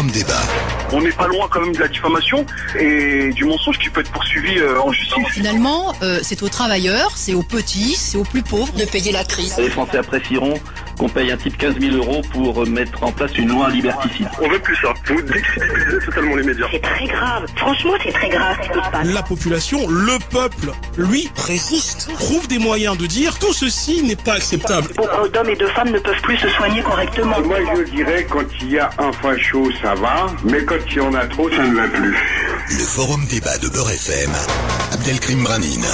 Forum débat. On n'est pas loin quand même de la diffamation et du mensonge qui peut être poursuivi euh, en justice. Finalement, euh, c'est aux travailleurs, c'est aux petits, c'est aux plus pauvres de payer la crise. Les Français apprécieront qu'on paye un type 15 000 euros pour mettre en place une loi liberticide. On veut plus ça. Vous décrédibilisez totalement les médias. C'est très grave. Franchement, c'est très grave ce qui se passe. La population, le peuple, lui, résiste. Trouve des moyens de dire tout ceci n'est pas acceptable. Beaucoup d'hommes et de femmes ne peuvent plus se soigner correctement. Moi, je dirais quand il y a un facho, ça va, mais quand il y en a trop, ça ne va plus. Le forum débat de Beurre FM, Abdelkrim Branine.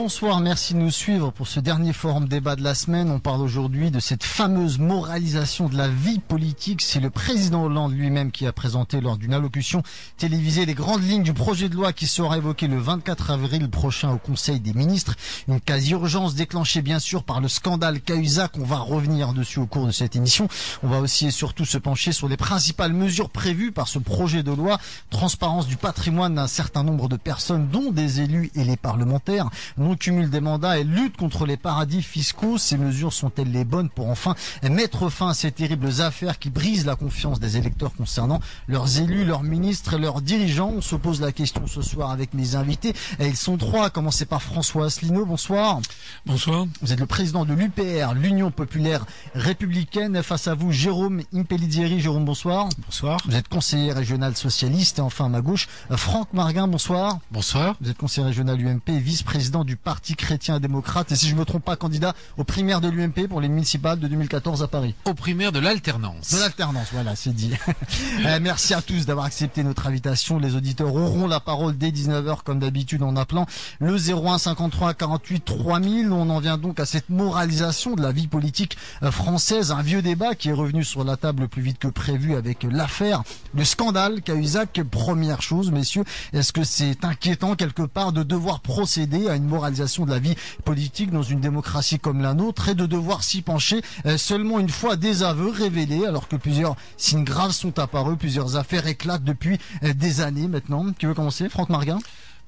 Rebonsoir, merci de nous suivre pour ce dernier forum débat de la semaine. On parle aujourd'hui de cette fameuse moralisation de la vie politique. C'est le président Hollande lui-même qui a présenté lors d'une allocution télévisée les grandes lignes du projet de loi qui sera évoqué le 24 avril prochain au Conseil des ministres. Une quasi-urgence déclenchée bien sûr par le scandale Cahuzac. On va revenir dessus au cours de cette émission. On va aussi et surtout se pencher sur les principales mesures prévues par ce projet de loi. Transparence du patrimoine d'un certain nombre de personnes, dont des élus et les parlementaires non-cumul des mandats et lutte contre les paradis fiscaux. Ces mesures sont-elles les bonnes pour enfin mettre fin à ces terribles affaires qui brisent la confiance des électeurs concernant leurs élus, leurs ministres et leurs dirigeants? On se pose la question ce soir avec mes invités. Et ils sont trois, à commencer par François Asselineau. Bonsoir. Bonsoir. Vous êtes le président de l'UPR, l'Union Populaire Républicaine. Face à vous, Jérôme Impellidieri. Jérôme, bonsoir. Bonsoir. Vous êtes conseiller régional socialiste. Et enfin, à ma gauche, Franck Marguin. Bonsoir. Bonsoir. Vous êtes conseiller régional UMP, vice-président du Parti chrétien démocrate et si je me trompe pas candidat aux primaires de l'UMP pour les municipales de 2014 à Paris. Aux primaires de l'alternance. De l'alternance, voilà, c'est dit. euh, merci à tous d'avoir accepté notre invitation. Les auditeurs auront la parole dès 19h comme d'habitude en appelant le 01 53 48 3000. On en vient donc à cette moralisation de la vie politique euh, française, un vieux débat qui est revenu sur la table plus vite que prévu avec l'affaire, le scandale Cahuzac. Première chose, messieurs, est-ce que c'est inquiétant quelque part de devoir procéder à une moralisation de la vie politique dans une démocratie comme la nôtre et de devoir s'y pencher euh, seulement une fois des aveux révélés alors que plusieurs signes graves sont apparus, plusieurs affaires éclatent depuis euh, des années maintenant. Qui veut commencer Franck Marguin?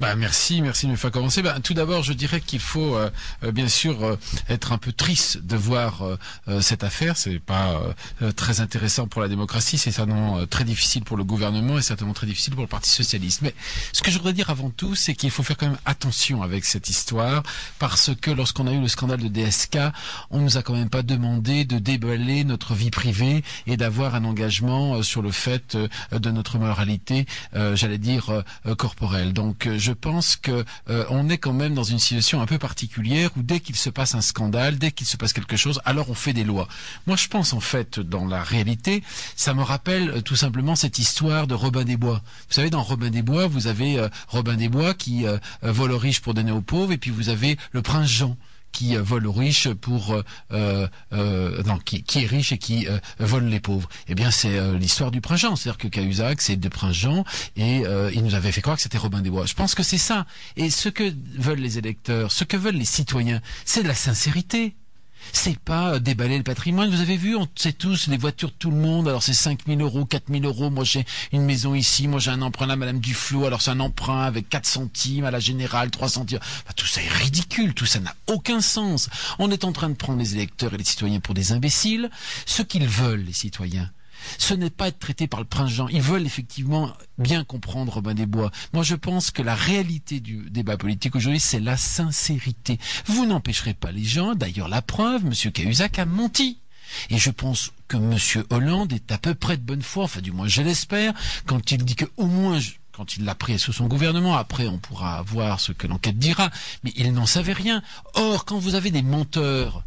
Bah, merci, merci de me faire commencer. Bah, tout d'abord, je dirais qu'il faut euh, euh, bien sûr euh, être un peu triste de voir cette affaire. C'est pas très intéressant pour la démocratie, c'est certainement très difficile pour le gouvernement et certainement très difficile pour le Parti socialiste. Mais ce que je voudrais dire avant tout, c'est qu'il faut faire quand même attention avec cette histoire parce que lorsqu'on a eu le scandale de DSK, on nous a quand même pas demandé de déballer notre vie privée et d'avoir un engagement sur le fait de notre moralité, j'allais dire corporelle. Donc je pense que euh, on est quand même dans une situation un peu particulière où dès qu'il se passe un scandale, dès qu'il se passe quelque chose, alors on fait des lois. Moi, je pense en fait, dans la réalité, ça me rappelle euh, tout simplement cette histoire de Robin des Bois. Vous savez, dans Robin des Bois, vous avez euh, Robin des Bois qui vole aux riches pour donner aux pauvres, et puis vous avez le prince Jean qui euh, vole aux riches pour euh, euh, non, qui, est riche et qui vole les pauvres. Eh bien, c'est l'histoire du prince Jean. C'est-à-dire que Cahuzac, c'est de prince Jean et il nous avait fait croire que c'était Robin des Bois. Je pense que c'est ça. Et ce que veulent les électeurs, ce que veulent les citoyens, c'est de la sincérité c'est pas euh, déballer le patrimoine. Vous avez vu, on sait tous, les voitures de tout le monde, alors c'est 5 000 euros, 4 000 euros. Moi, j'ai une maison ici, moi, j'ai un emprunt là, Madame Duflot, alors c'est un emprunt avec 4 centimes, à la générale, 3 centimes. tout ça est ridicule, tout ça n'a aucun sens. On est en train de prendre les électeurs et les citoyens pour des imbéciles. Ce qu'ils veulent, les citoyens, ce n'est pas être traité par le prince Jean. Ils veulent effectivement bien comprendre Robin des Bois. Moi, je pense que la réalité du débat politique aujourd'hui, c'est la sincérité. Vous n'empêcherez pas les gens. D'ailleurs, la preuve, M. Cahuzac a menti. Et je pense que M. Hollande est à peu près de bonne foi, enfin du moins je l'espère, quand il dit que au moins quand il l'a pris sous son gouvernement. Après, on pourra voir ce que l'enquête dira. Mais il n'en savait rien. Or, quand vous avez des menteurs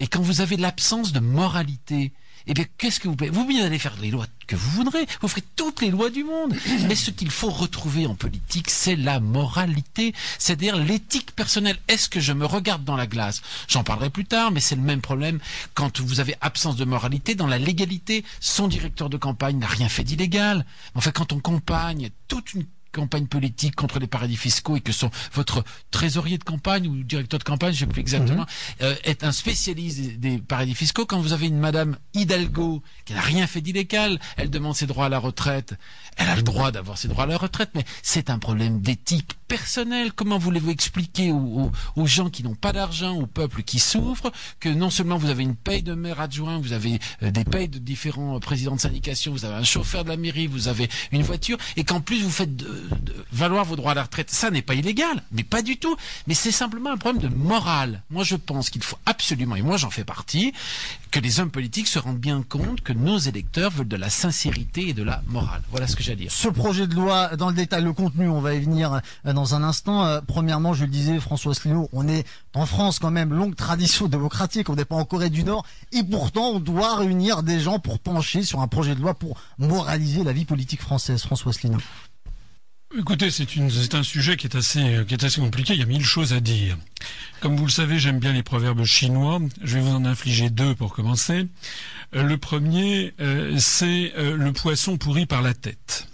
et quand vous avez l'absence de moralité, eh bien, qu'est-ce que vous pouvez Vous pouvez aller faire les lois que vous voudrez, vous ferez toutes les lois du monde. Mais ce qu'il faut retrouver en politique, c'est la moralité, c'est-à-dire l'éthique personnelle. Est-ce que je me regarde dans la glace? J'en parlerai plus tard, mais c'est le même problème quand vous avez absence de moralité dans la légalité. Son directeur de campagne n'a rien fait d'illégal. Enfin, quand on campagne toute une campagne politique contre les paradis fiscaux et que son, votre trésorier de campagne ou directeur de campagne, je ne sais plus exactement, euh, est un spécialiste des, paradis fiscaux. Quand vous avez une madame Hidalgo qui n'a rien fait d'illégal, elle demande ses droits à la retraite. Elle a le droit d'avoir ses droits à la retraite, mais c'est un problème d'éthique personnel. Comment voulez-vous expliquer aux, gens qui n'ont pas d'argent, au peuple qui souffre, que non seulement vous avez une paye de maire adjoint, vous avez euh, des payes de différents présidents de syndication, vous avez un chauffeur de la mairie, vous avez une voiture, et qu'en plus vous faites valoir vos droits à la retraite. Ça n'est pas illégal, mais pas du tout. Mais c'est simplement un problème de morale. Moi, je pense qu'il faut absolument, et moi j'en fais partie, que les hommes politiques se rendent bien compte que nos électeurs veulent de la sincérité et de la morale. Voilà ce que à dire. Ce projet de loi, dans le détail, le contenu, on va y venir euh, dans un instant. Euh, premièrement, je le disais, François Asselineau, on est en France quand même, longue tradition démocratique, on n'est pas en Corée du Nord, et pourtant on doit réunir des gens pour pencher sur un projet de loi pour moraliser la vie politique française. François Asselineau. Écoutez, c'est un sujet qui est assez qui est assez compliqué. Il y a mille choses à dire. Comme vous le savez, j'aime bien les proverbes chinois. Je vais vous en infliger deux pour commencer. Euh, le premier, euh, c'est euh, le poisson pourri par la tête.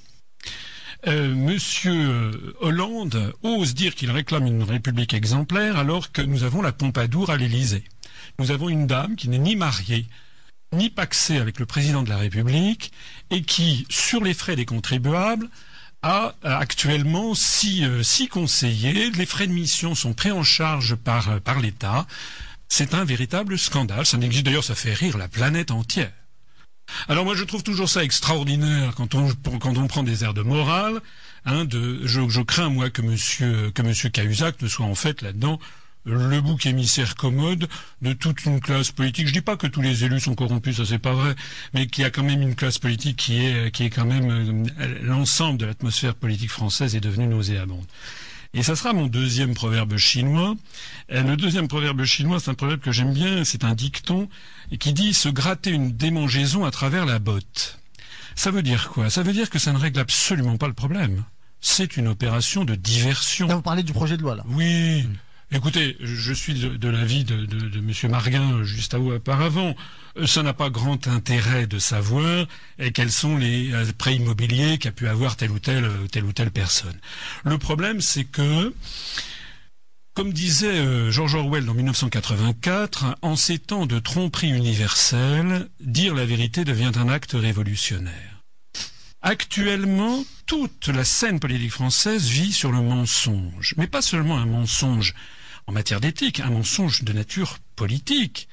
Monsieur Hollande ose dire qu'il réclame une république exemplaire alors que nous avons la Pompadour à l'Élysée. Nous avons une dame qui n'est ni mariée ni paxée avec le président de la République et qui, sur les frais des contribuables, a actuellement six, six conseillers. Les frais de mission sont pris en charge par, par l'État. C'est un véritable scandale. Ça n'existe d'ailleurs, ça fait rire la planète entière. Alors moi je trouve toujours ça extraordinaire quand on, prend des airs de morale. Hein, de, je, je, crains moi que monsieur que monsieur Cahuzac ne soit en fait là-dedans le bouc émissaire commode de toute une classe politique. Je dis pas que tous les élus sont corrompus, ça c'est pas vrai, mais qu'il y a quand même une classe politique qui est qui est quand même euh, l'ensemble de l'atmosphère politique française est devenue nauséabonde. Et ça sera mon deuxième proverbe chinois. Euh, le deuxième proverbe chinois, c'est un proverbe que j'aime bien, c'est un dicton qui dit se gratter une démangeaison à travers la botte. Ça veut dire quoi? Ça veut dire que ça ne règle absolument pas le problème. C'est une opération de diversion. Là, vous parlez du projet de loi, là. Oui. Écoutez, je suis de, l'avis de, M. Marguin euh, juste auparavant. Euh, ça n'a pas grand intérêt de savoir euh, quels sont les prêts immobiliers qu'a pu avoir telle ou telle, telle ou telle personne. Le problème, c'est que, comme disait George Orwell en 1984, en ces temps de tromperie universelle, dire la vérité devient un acte révolutionnaire. Actuellement, toute la scène politique française vit sur le mensonge, mais pas seulement un mensonge en matière d'éthique, un mensonge de nature politique.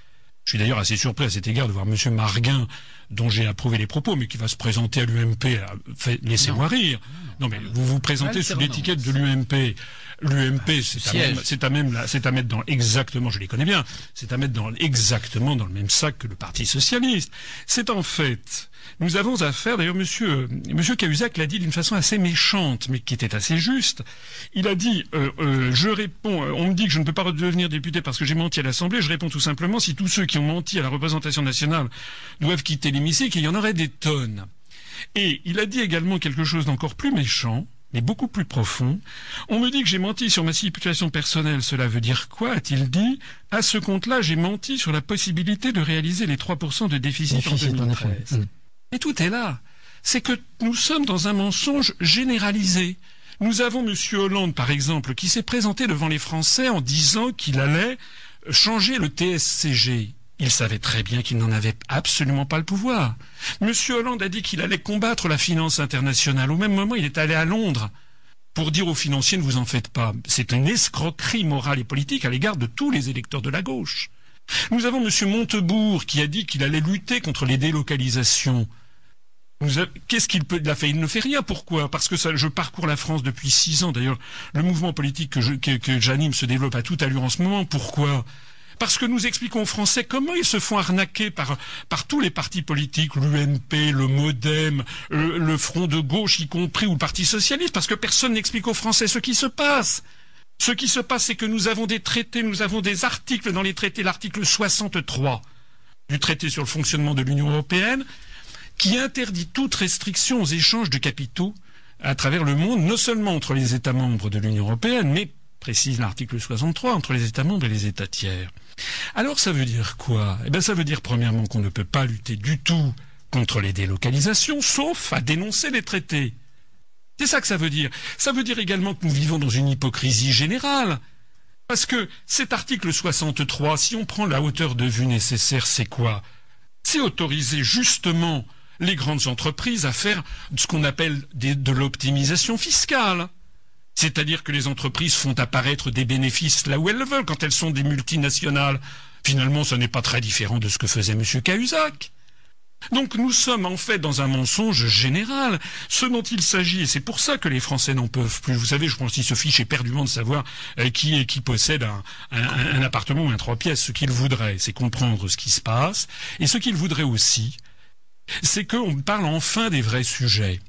Je suis d'ailleurs assez surpris à cet égard de voir M. Marguin, dont j'ai approuvé les propos, mais qui va se présenter à l'UMP. Laissez-moi rire. Non, mais vous vous présentez sous l'étiquette de l'UMP. L'UMP, c'est à, même, c'est à mettre dans exactement, je les connais bien, c'est à mettre dans exactement dans le même sac que le Parti socialiste. C'est en fait nous avons affaire, d'ailleurs, monsieur, monsieur Cahuzac l'a dit d'une façon assez méchante, mais qui était assez juste. Il a dit, euh, euh, je réponds, euh, on me dit que je ne peux pas redevenir député parce que j'ai menti à l'Assemblée. Je réponds tout simplement, si tous ceux qui ont menti à la représentation nationale doivent quitter l'hémicycle, il y en aurait des tonnes. Et il a dit également quelque chose d'encore plus méchant, mais beaucoup plus profond. On me dit que j'ai menti sur ma situation personnelle. Cela veut dire quoi a-t-il dit? À ce compte-là, j'ai menti sur la possibilité de réaliser les 3% de déficit, en 2013. Et tout est là. C'est que nous sommes dans un mensonge généralisé. Nous avons M. Hollande, par exemple, qui s'est présenté devant les Français en disant qu'il allait changer le TSCG. Il savait très bien qu'il n'en avait absolument pas le pouvoir. M. Hollande a dit qu'il allait combattre la finance internationale. Au même moment, il est allé à Londres pour dire aux financiers ne vous en faites pas. C'est une escroquerie morale et politique à l'égard de tous les électeurs de la gauche. Nous avons M. Montebourg qui a dit qu'il allait lutter contre les délocalisations. Qu'est-ce qu'il peut fait? Il ne fait rien. Pourquoi? Parce que je parcours la France depuis six ans. D'ailleurs, le mouvement politique que, j'anime se développe à toute allure en ce moment. Pourquoi? Parce que nous expliquons aux Français comment ils se font arnaquer par, par tous les partis politiques, l'UMP, le MoDem, le, le, Front de gauche y compris, ou le Parti socialiste, parce que personne n'explique aux Français ce qui se passe. Ce qui se passe, c'est que nous avons des traités, nous avons des articles dans les traités, l'article 63 du traité sur le fonctionnement de l'Union européenne, qui interdit toute restriction aux échanges de capitaux à travers le monde, non seulement entre les États membres de l'Union européenne, mais, précise l'article 63, entre les États membres et les États tiers. Alors ça veut dire quoi? Eh bien ça veut dire premièrement qu'on ne peut pas lutter du tout contre les délocalisations, sauf à dénoncer les traités. C'est ça que ça veut dire. Ça veut dire également que nous vivons dans une hypocrisie générale. Parce que cet article 63, si on prend la hauteur de vue nécessaire, c'est quoi? C'est autoriser justement les grandes entreprises à faire ce qu'on appelle de l'optimisation fiscale. C'est-à-dire que les entreprises font apparaître des bénéfices là où elles le veulent quand elles sont des multinationales. Finalement, ce n'est pas très différent de ce que faisait M. Cahuzac. Donc nous sommes en fait dans un mensonge général. Ce dont il s'agit, et c'est pour ça que les Français n'en peuvent plus. Vous savez, je pense qu'ils se fichent éperdument de savoir euh, qui qui possède un, un appartement ou un trois pièces. Ce qu'ils voudraient, c'est comprendre ce qui se passe. Et ce qu'ils voudraient aussi, c'est qu'on parle enfin des vrais sujets.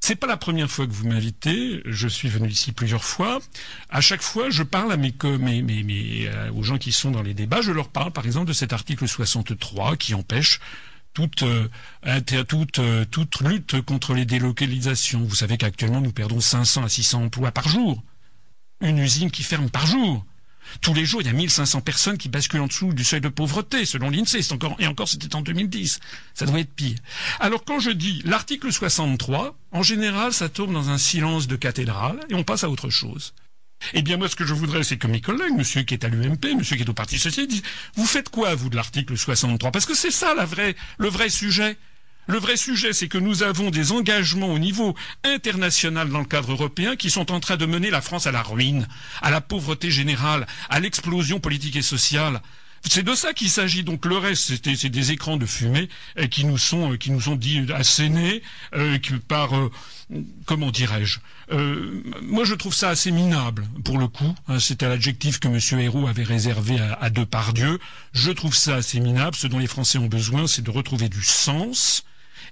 C'est pas la première fois que vous m'invitez. Je suis venu ici plusieurs fois. À chaque fois, je parle à mes, euh, aux gens qui sont dans les débats. Je leur parle, par exemple, de cet article 63 qui empêche euh, euh, toute lutte contre les délocalisations. Vous savez qu'actuellement, nous perdons 500 à 600 emplois par jour. Une usine qui ferme par jour. Tous les jours, il y a 1500 personnes qui basculent en dessous du seuil de pauvreté, selon l'INSEE. et encore, c'était en 2010. Ça doit être pire. Alors, quand je dis l'article 63, en général, ça tombe dans un silence de cathédrale et on passe à autre chose. Eh bien, moi, ce que je voudrais, c'est que mes collègues, monsieur qui est à l'UMP, monsieur qui est au Parti Socialiste, disent, vous faites quoi, vous, de l'article 63? Parce que c'est ça, la vraie, le vrai sujet. Le vrai sujet, c'est que nous avons des engagements au niveau international dans le cadre européen qui sont en train de mener la France à la ruine, à la pauvreté générale, à l'explosion politique et sociale. C'est de ça qu'il s'agit. Donc le reste, c'est des écrans de fumée euh, qui nous sont euh, qui nous ont dit assénés euh, par comment dirais-je Moi, je trouve ça assez minable pour le coup. Hein, C'était l'adjectif que M. Héroux avait réservé à, à Depardieu. Je trouve ça assez minable. Ce dont les Français ont besoin, c'est de retrouver du sens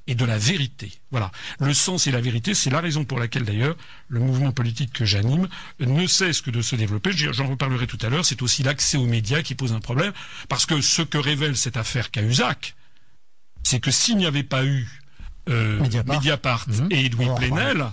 et de la vérité. Voilà. Le sens et la vérité, c'est la raison pour laquelle d'ailleurs le mouvement politique que j'anime ne cesse que de se développer. J'en reparlerai tout à l'heure. C'est aussi l'accès aux médias qui pose un problème. Parce que ce que révèle cette affaire Cahuzac, c'est que s'il n'y avait pas eu euh, Mediapart, mhm. et Edwin Plenel,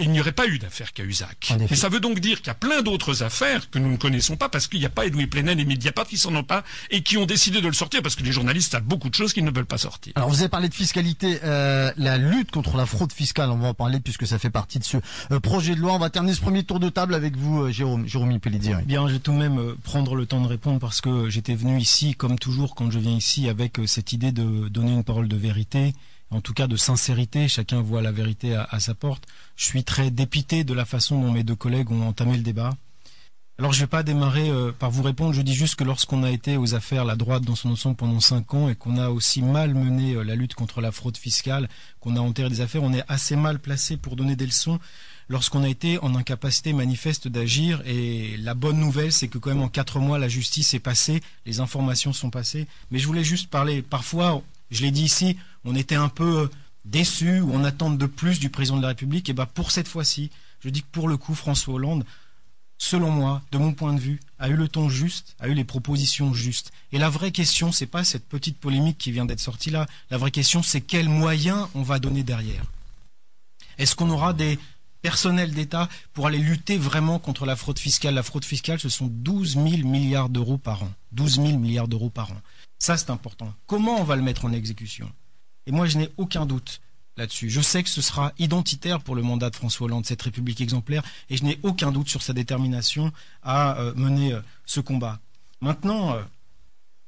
il n'y aurait pas eu d'affaire Cahuzac. Et ça veut donc dire qu'il y a plein d'autres affaires que nous ne connaissons pas parce qu'il n'y a pas Edoui Plenel et Mediapart qui s'en ont pas et qui ont décidé de le sortir parce que les journalistes savent beaucoup de choses qu'ils ne veulent pas sortir. Alors vous avez parlé de fiscalité, euh, la lutte contre la fraude fiscale, on va en parler puisque ça fait partie de ce euh, projet de loi. On va terminer ce premier tour de table avec vous, euh, Jérôme, Jérôme Pellidier. Bien, je vais tout de même prendre le temps de répondre parce que j'étais venu ici, comme toujours quand je viens ici, avec cette idée de donner une parole de vérité en tout cas de sincérité, chacun voit la vérité à, sa porte. Je suis très dépité de la façon dont mes deux collègues ont entamé le débat. Alors je ne vais pas démarrer euh, par vous répondre, je dis juste que lorsqu'on a été aux affaires la droite dans son ensemble pendant cinq ans et qu'on a aussi mal mené euh, la lutte contre la fraude fiscale, qu'on a enterré des affaires, on est assez mal placé pour donner des leçons lorsqu'on a été en incapacité manifeste d'agir. Et la bonne nouvelle, c'est que quand même en quatre mois, la justice est passée, les informations sont passées. Mais je voulais juste parler, parfois, je l'ai dit ici, on était un peu déçus ou on attend de plus du président de la République. Et bien pour cette fois-ci, je dis que pour le coup, François Hollande, selon moi, de mon point de vue, a eu le ton juste, a eu les propositions justes. Et la vraie question, c'est pas cette petite polémique qui vient d'être sortie là. La vraie question, c'est quels moyens on va donner derrière. Est-ce qu'on aura des personnels d'État pour aller lutter vraiment contre la fraude fiscale? La fraude fiscale, ce sont 12 000 milliards d'euros par an. 12 000 milliards d'euros par an. Ça, c'est important. Comment on va le mettre en exécution? Et moi, je n'ai aucun doute là-dessus. Je sais que ce sera identitaire pour le mandat de François Hollande, cette République exemplaire, et je n'ai aucun doute sur sa détermination à euh, mener euh, ce combat. Maintenant, euh,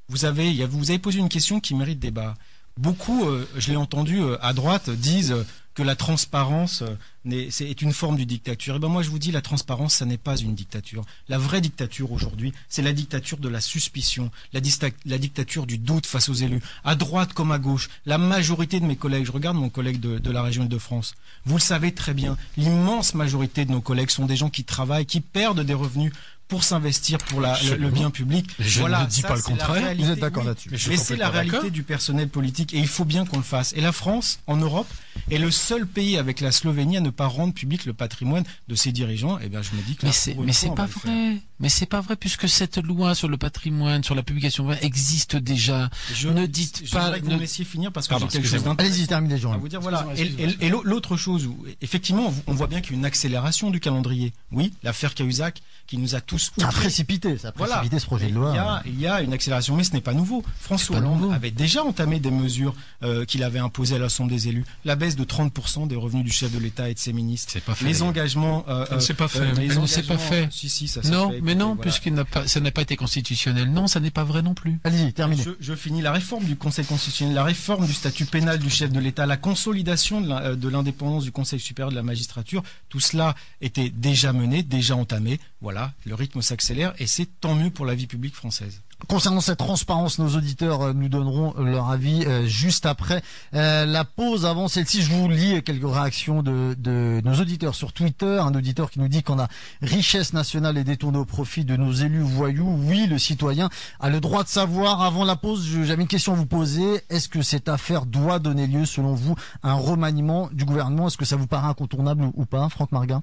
vous, avez, vous avez posé une question qui mérite débat. Beaucoup, je l'ai entendu à droite, disent que la transparence euh, est, une forme de dictature. Et ben moi je vous dis la transparence ça n'est pas une dictature. La vraie dictature aujourd'hui, c'est la dictature de la suspicion, la, dictature du doute face aux élus, à droite comme à gauche. La majorité de mes collègues, je regarde mon collègue de, de la région de France, vous le savez très bien, l'immense majorité de nos collègues sont des gens qui travaillent, qui perdent des revenus pour s'investir pour le, bien public. Je ne dis pas le contraire. Vous êtes d'accord là-dessus. Mais, c'est la réalité du personnel politique et il faut bien qu'on le fasse. Et la France, en Europe, est le seul pays avec la Slovénie à ne pas rendre public le patrimoine de ses dirigeants. Et eh bien, je me dis que mais c'est mais c'est pas vrai. Mais c'est pas vrai puisque cette loi sur le patrimoine, sur la publication existe déjà. Je ne dites pas. Je ne... vous laissiez finir parce que j'ai quelque chose Allez-y, terminez, Jean. vous dire voilà. Et, l'autre chose, effectivement, on voit bien qu'il y a une accélération du calendrier. Oui, l'affaire Cahuzac qui nous a tous ça a précipité, ça a précipité ce projet de loi. Il y, a, il y, a, une accélération, mais ce n'est pas nouveau. François Hollande avait déjà entamé des mesures euh, qu'il avait imposées à l'Assemblée des élus. La baisse de 30% des revenus du chef de l'État et de ses ministres. C'est pas fait. Les engagements. Euh, c'est pas fait. Euh, les c'est pas fait. Si si, ça Non, fait. Mais non, puisqu'il n'a pas, ça n'a pas été constitutionnel. Non, ça n'est pas vrai non plus. Allez-y, terminez. Je, finis la réforme du Conseil constitutionnel, la réforme du statut pénal du chef de l'État, la consolidation de l'indépendance du Conseil supérieur de la magistrature. Tout cela était déjà mené, déjà entamé. Voilà, le rythme s'accélère et c'est tant mieux pour la vie publique française. Concernant cette transparence, nos auditeurs euh, nous donneront leur avis euh, juste après euh, la pause. Avant celle-ci, je vous lis quelques réactions de, nos auditeurs sur Twitter. Un auditeur qui nous dit qu'on a richesse nationale et détournée au profit de nos élus voyous. Oui, le citoyen a le droit de savoir. Avant la pause, j'avais une question à vous poser. Est-ce que cette affaire doit donner lieu, selon vous, à un remaniement du gouvernement? Est-ce que ça vous paraît incontournable ou pas, Franck Marguin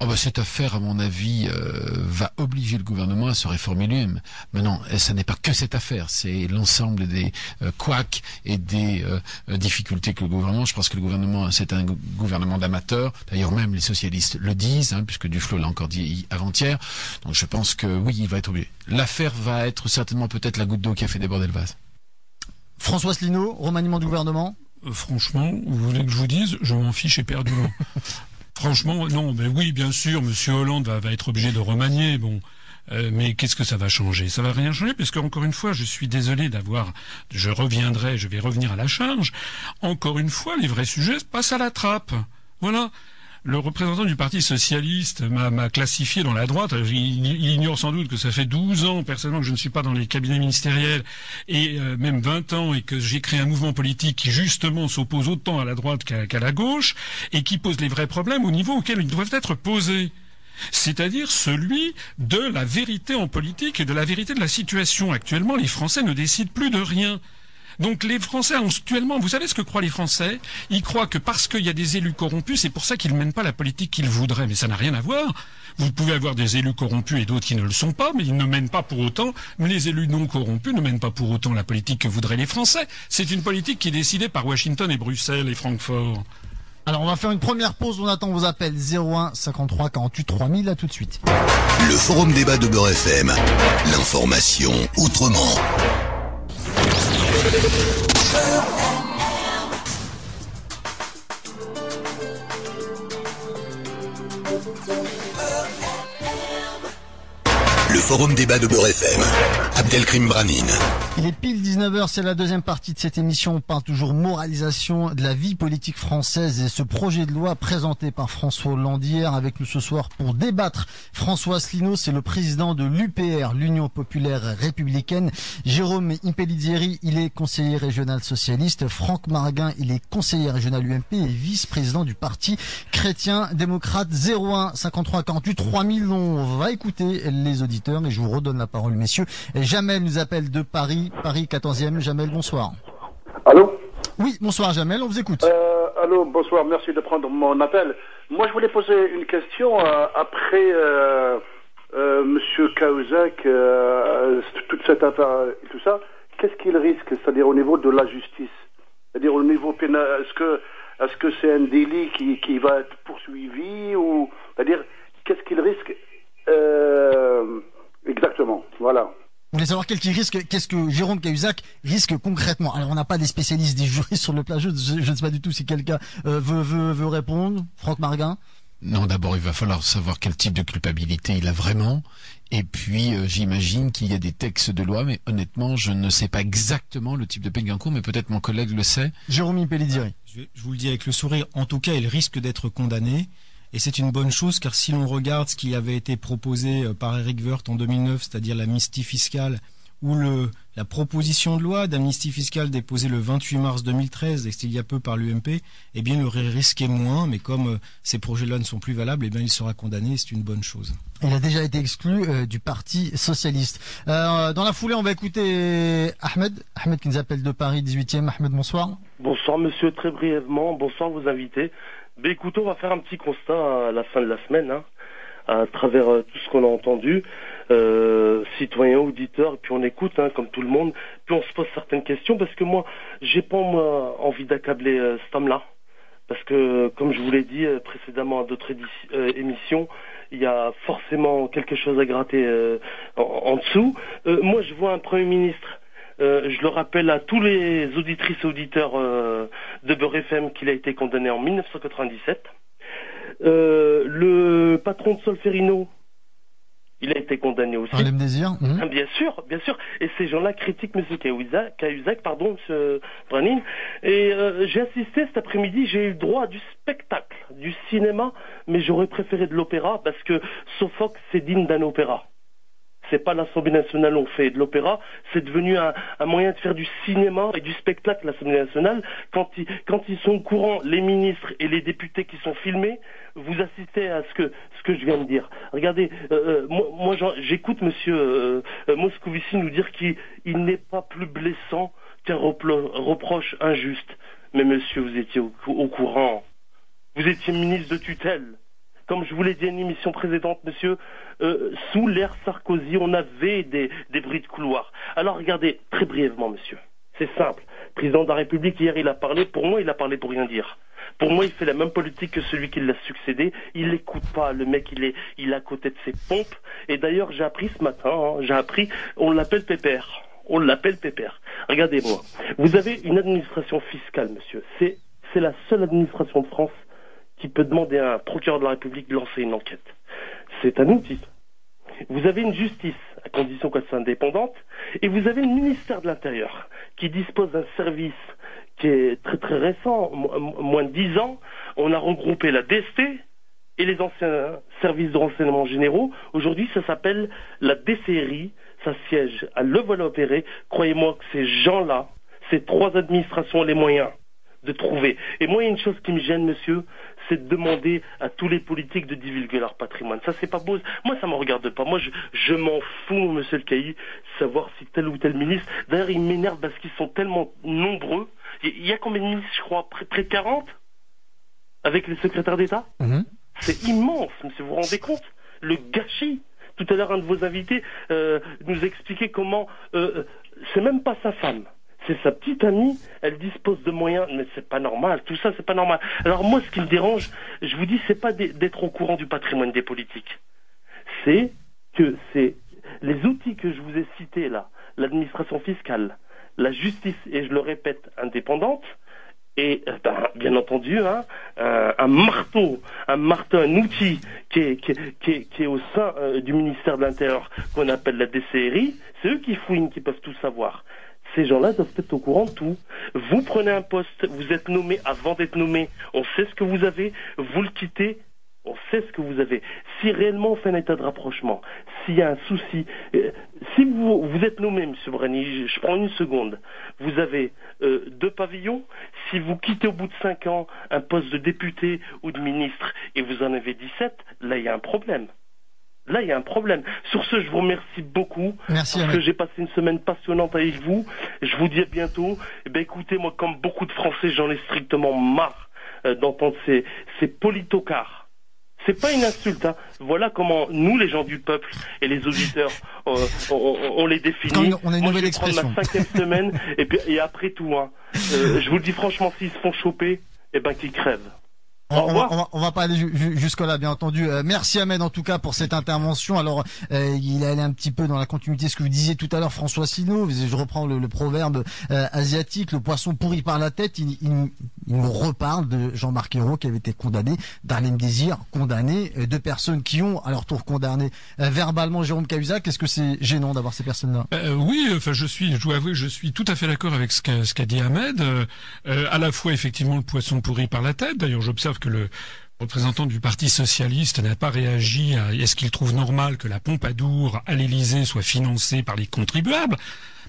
Oh bah cette affaire, à mon avis, euh, va obliger le gouvernement à se réformer lui-même. Mais non, ce n'est pas que cette affaire, c'est l'ensemble des euh, couacs et des euh, difficultés que le gouvernement. Je pense que le gouvernement, c'est un gouvernement d'amateurs. D'ailleurs, même les socialistes le disent, hein, puisque Duflo l'a encore dit avant-hier. Donc je pense que oui, il va être obligé. L'affaire va être certainement peut-être la goutte d'eau qui a fait déborder le vase. François Asselineau, remaniement du gouvernement? Franchement, vous voulez que je vous dise, je m'en fiche éperdument. Franchement, non, mais oui, bien sûr, Monsieur Hollande va, être obligé de remanier. Bon, euh, mais qu'est-ce que ça va changer? Ça va rien changer, parce qu'encore une fois, je suis désolé d'avoir. Je reviendrai, je vais revenir à la charge. Encore une fois, les vrais sujets passent à la trappe. Voilà le représentant du Parti socialiste m'a classifié dans la droite. Il, ignore sans doute que ça fait 12 ans, personnellement, que je ne suis pas dans les cabinets ministériels, et euh, même 20 ans, et que j'ai créé un mouvement politique qui, justement, s'oppose autant à la droite qu'à la gauche, et qui pose les vrais problèmes au niveau auquel ils doivent être posés c'est-à-dire celui de la vérité en politique et de la vérité de la situation. Actuellement, les Français ne décident plus de rien. Donc les Français actuellement, vous savez ce que croient les Français? Ils croient que parce qu'il y a des élus corrompus, c'est pour ça qu'ils ne mènent pas la politique qu'ils voudraient. Mais ça n'a rien à voir. Vous pouvez avoir des élus corrompus et d'autres qui ne le sont pas, mais ils ne mènent pas pour autant. Mais les élus non corrompus ne mènent pas pour autant la politique que voudraient les Français. C'est une politique qui est décidée par Washington et Bruxelles et Francfort. Alors on va faire une première pause, on attend vos appels 01 53 48 3000, à tout de suite. Le forum débat de Beurre FM, l'information autrement. Le forum débat de Beurre FM. Abdelkrim Branine. Il est pile 19h, c'est la deuxième partie de cette émission. On parle toujours moralisation de la vie politique française et ce projet de loi présenté par François Hollande hier avec nous ce soir pour débattre. François Asselineau, c'est le président de l'UPR, l'Union Populaire Républicaine. Jérôme Impellizieri, il est conseiller régional socialiste. Franck Marguin, il est conseiller régional UMP et vice-président du parti chrétien démocrate 01 53 48 3000. On va écouter les auditeurs et je vous redonne la parole, messieurs. Jamel nous appelle de Paris, Paris 14e. Jamel, bonsoir. Allô Oui, bonsoir Jamel, on vous écoute. Euh, allô, bonsoir, merci de prendre mon appel. Moi, je voulais poser une question euh, après euh, euh, Monsieur Cahuzac, toute cette affaire et tout ça. Qu'est-ce qu'il risque, c'est-à-dire au niveau de la justice? C'est-à-dire au niveau pénal, est-ce que est-ce que c'est un délit qui, qui va être poursuivi ou c'est-à-dire qu'est-ce qu'il risque exactement Voilà. Vous voulez savoir quel risque, qu'est-ce que Jérôme Cahuzac risque concrètement Alors on n'a pas des spécialistes, des juristes sur le plateau, je, je ne sais pas du tout si quelqu'un euh, veut, veut, veut répondre. Franck Marguin non, d'abord, il va falloir savoir quel type de culpabilité il a vraiment. Et puis, euh, j'imagine qu'il y a des textes de loi, mais honnêtement, je ne sais pas exactement le type de peine qu'il mais peut-être mon collègue le sait. Jérôme Pellidiri. Je, je vous le dis avec le sourire. En tout cas, il risque d'être condamné. Et c'est une bonne chose car si l'on regarde ce qui avait été proposé euh, par Eric Woerth en 2009, c'est-à-dire l'amnistie fiscale, ou le, la proposition de loi d'amnistie fiscale déposée le 28 mars 2013, et il y a peu par l'UMP, eh bien, il aurait risqué moins, mais comme euh, ces projets de loi ne sont plus valables, eh bien, il sera condamné, c'est une bonne chose. Il a déjà été exclu euh, du Parti Socialiste. dans la foulée, on va écouter Ahmed, Ahmed qui nous appelle de Paris, 18e. Ahmed, bonsoir. Bonsoir, monsieur, très brièvement. Bonsoir, vos invités. Ben écoute, on va faire un petit constat à la fin de la semaine, hein, à travers euh, tout ce qu'on a entendu, euh, citoyens, auditeurs, et puis on écoute, hein, comme tout le monde, puis on se pose certaines questions, parce que moi, j'ai pas moi envie d'accabler euh, cet homme-là, parce que, comme je vous l'ai dit euh, précédemment à d'autres émissions, il y a forcément quelque chose à gratter en, en, dessous. moi, je vois un Premier ministre euh, je le rappelle à tous les auditrices et auditeurs euh, de Beurre FM qu'il a été condamné en 1997. Euh, le patron de Solferino, Il a été condamné aussi. Désir mhm. Ah, Bien sûr, bien sûr. Et ces gens-là critiquent M. Cahuzac, pardon, M. Branin. Et euh, j'ai assisté cet après-midi, j'ai eu le droit du spectacle, du cinéma, mais j'aurais préféré de l'opéra parce que Sophocle, c'est digne d'un opéra c'est pas l'Assemblée nationale on fait de l'opéra, c'est devenu un, moyen de faire du cinéma et du spectacle l'Assemblée nationale. Quand ils, sont au courant, les ministres et les députés qui sont filmés, vous assistez à ce que ce que je viens de dire. Regardez, euh, euh, moi, j'écoute Monsieur euh, Moscovici nous dire qu'il n'est pas plus blessant qu'un reproche injuste. Mais Monsieur, vous étiez au courant. Vous étiez ministre de tutelle comme je vous l'ai dit à une émission précédente, monsieur, euh, sous l'ère Sarkozy, on avait des, des bruits de couloir. Alors regardez, très brièvement, monsieur, c'est simple. président de la République, hier, il a parlé, pour moi, il a parlé pour rien dire. Pour moi, il fait la même politique que celui qui l'a succédé. Il n'écoute pas. Le mec, il est, il est à côté de ses pompes. Et d'ailleurs, j'ai appris ce matin, hein, j'ai appris, on l'appelle Pépère. On l'appelle Pépère. Regardez-moi. Vous avez une administration fiscale, monsieur. C'est, c'est la seule administration de France qui peut demander à un procureur de la République de lancer une enquête. C'est un outil. Vous avez une justice, à condition qu'elle soit indépendante, et vous avez le ministère de l'Intérieur, qui dispose d'un service qui est très très récent, moins de dix ans. On a regroupé la DST et les anciens services de renseignement généraux. Aujourd'hui, ça s'appelle la DCRI, ça siège à Levallois-Perret. Croyez-moi que ces gens-là, ces trois administrations ont les moyens de trouver. Et moi, il y a une chose qui me gêne, monsieur, c'est de demander à tous les politiques de divulguer leur patrimoine. Ça, c'est pas beau. Moi, ça me regarde pas. Moi, je, m'en fous, monsieur le Cailly, savoir si tel ou tel ministre. D'ailleurs, ils m'énervent parce qu'ils sont tellement nombreux. Il y a combien de ministres, je crois, près, de 40 Avec les secrétaires d'État? Mhm. C'est immense, monsieur, vous vous rendez compte? Le gâchis tout à l'heure, un de vos invités euh, nous expliquait comment euh, euh, c'est même pas sa femme c'est sa petite amie, elle dispose de moyens, mais c'est pas normal, tout ça c'est pas normal. Alors moi ce qui me dérange, je vous dis, c'est pas d'être au courant du patrimoine des politiques, c'est que c'est les outils que je vous ai cités là, l'administration fiscale, la justice, et je le répète, indépendante, et euh, ben, bien entendu hein, un, marteau, un marteau, un outil qui est, au sein euh, du ministère de l'Intérieur qu'on appelle la DCRI, c'est eux qui fouinent, qui peuvent tout savoir ces gens-là doivent être au courant de tout. Vous prenez un poste, vous êtes nommé avant d'être nommé, on sait ce que vous avez, vous le quittez, on sait ce que vous avez. Si réellement on fait un état de rapprochement, s'il y a un souci, euh, si vous, vous êtes nommé, M. Brani, je prends une seconde, vous avez euh, deux pavillons, si vous quittez au bout de cinq ans un poste de député ou de ministre et vous en avez 17, là il y a un problème. Là, il y a un problème. Sur ce, je vous remercie beaucoup. Merci. Parce que j'ai passé une semaine passionnante avec vous. Je vous dis à bientôt. Eh ben, écoutez, moi, comme beaucoup de Français, j'en ai strictement marre euh, d'entendre ces, ces politocars. C'est pas une insulte. Hein. Voilà comment nous, les gens du peuple et les auditeurs, euh, on, les définit. on a une nouvelle je vais prendre ma cinquième semaine et, puis, et après tout, hein, euh, je vous le dis franchement, s'ils se font choper, eh ben qu'ils crèvent. On, va, on, va, pas aller jusque là, bien entendu. Euh, merci Ahmed en tout cas pour cette intervention. Alors, euh, il allé un petit peu dans la continuité de ce que vous disiez tout à l'heure, François Sino. Je reprends le, proverbe euh, asiatique, le poisson pourri par la tête. Il, il, nous reparle de Jean-Marc Ayrault qui avait été condamné, Darlene Désir condamné, euh, deux personnes qui ont à leur tour condamné verbalement Jérôme Cahuzac. Est-ce que c'est gênant d'avoir ces personnes-là? Oui, enfin je suis, je dois avouer, je suis tout à fait d'accord avec ce qu'a dit Ahmed. à la fois effectivement le poisson pourri par la tête. D'ailleurs, j'observe que le représentant du Parti socialiste n'a pas réagi à est-ce qu'il trouve normal que la Pompadour à l'Élysée soit financée par les contribuables?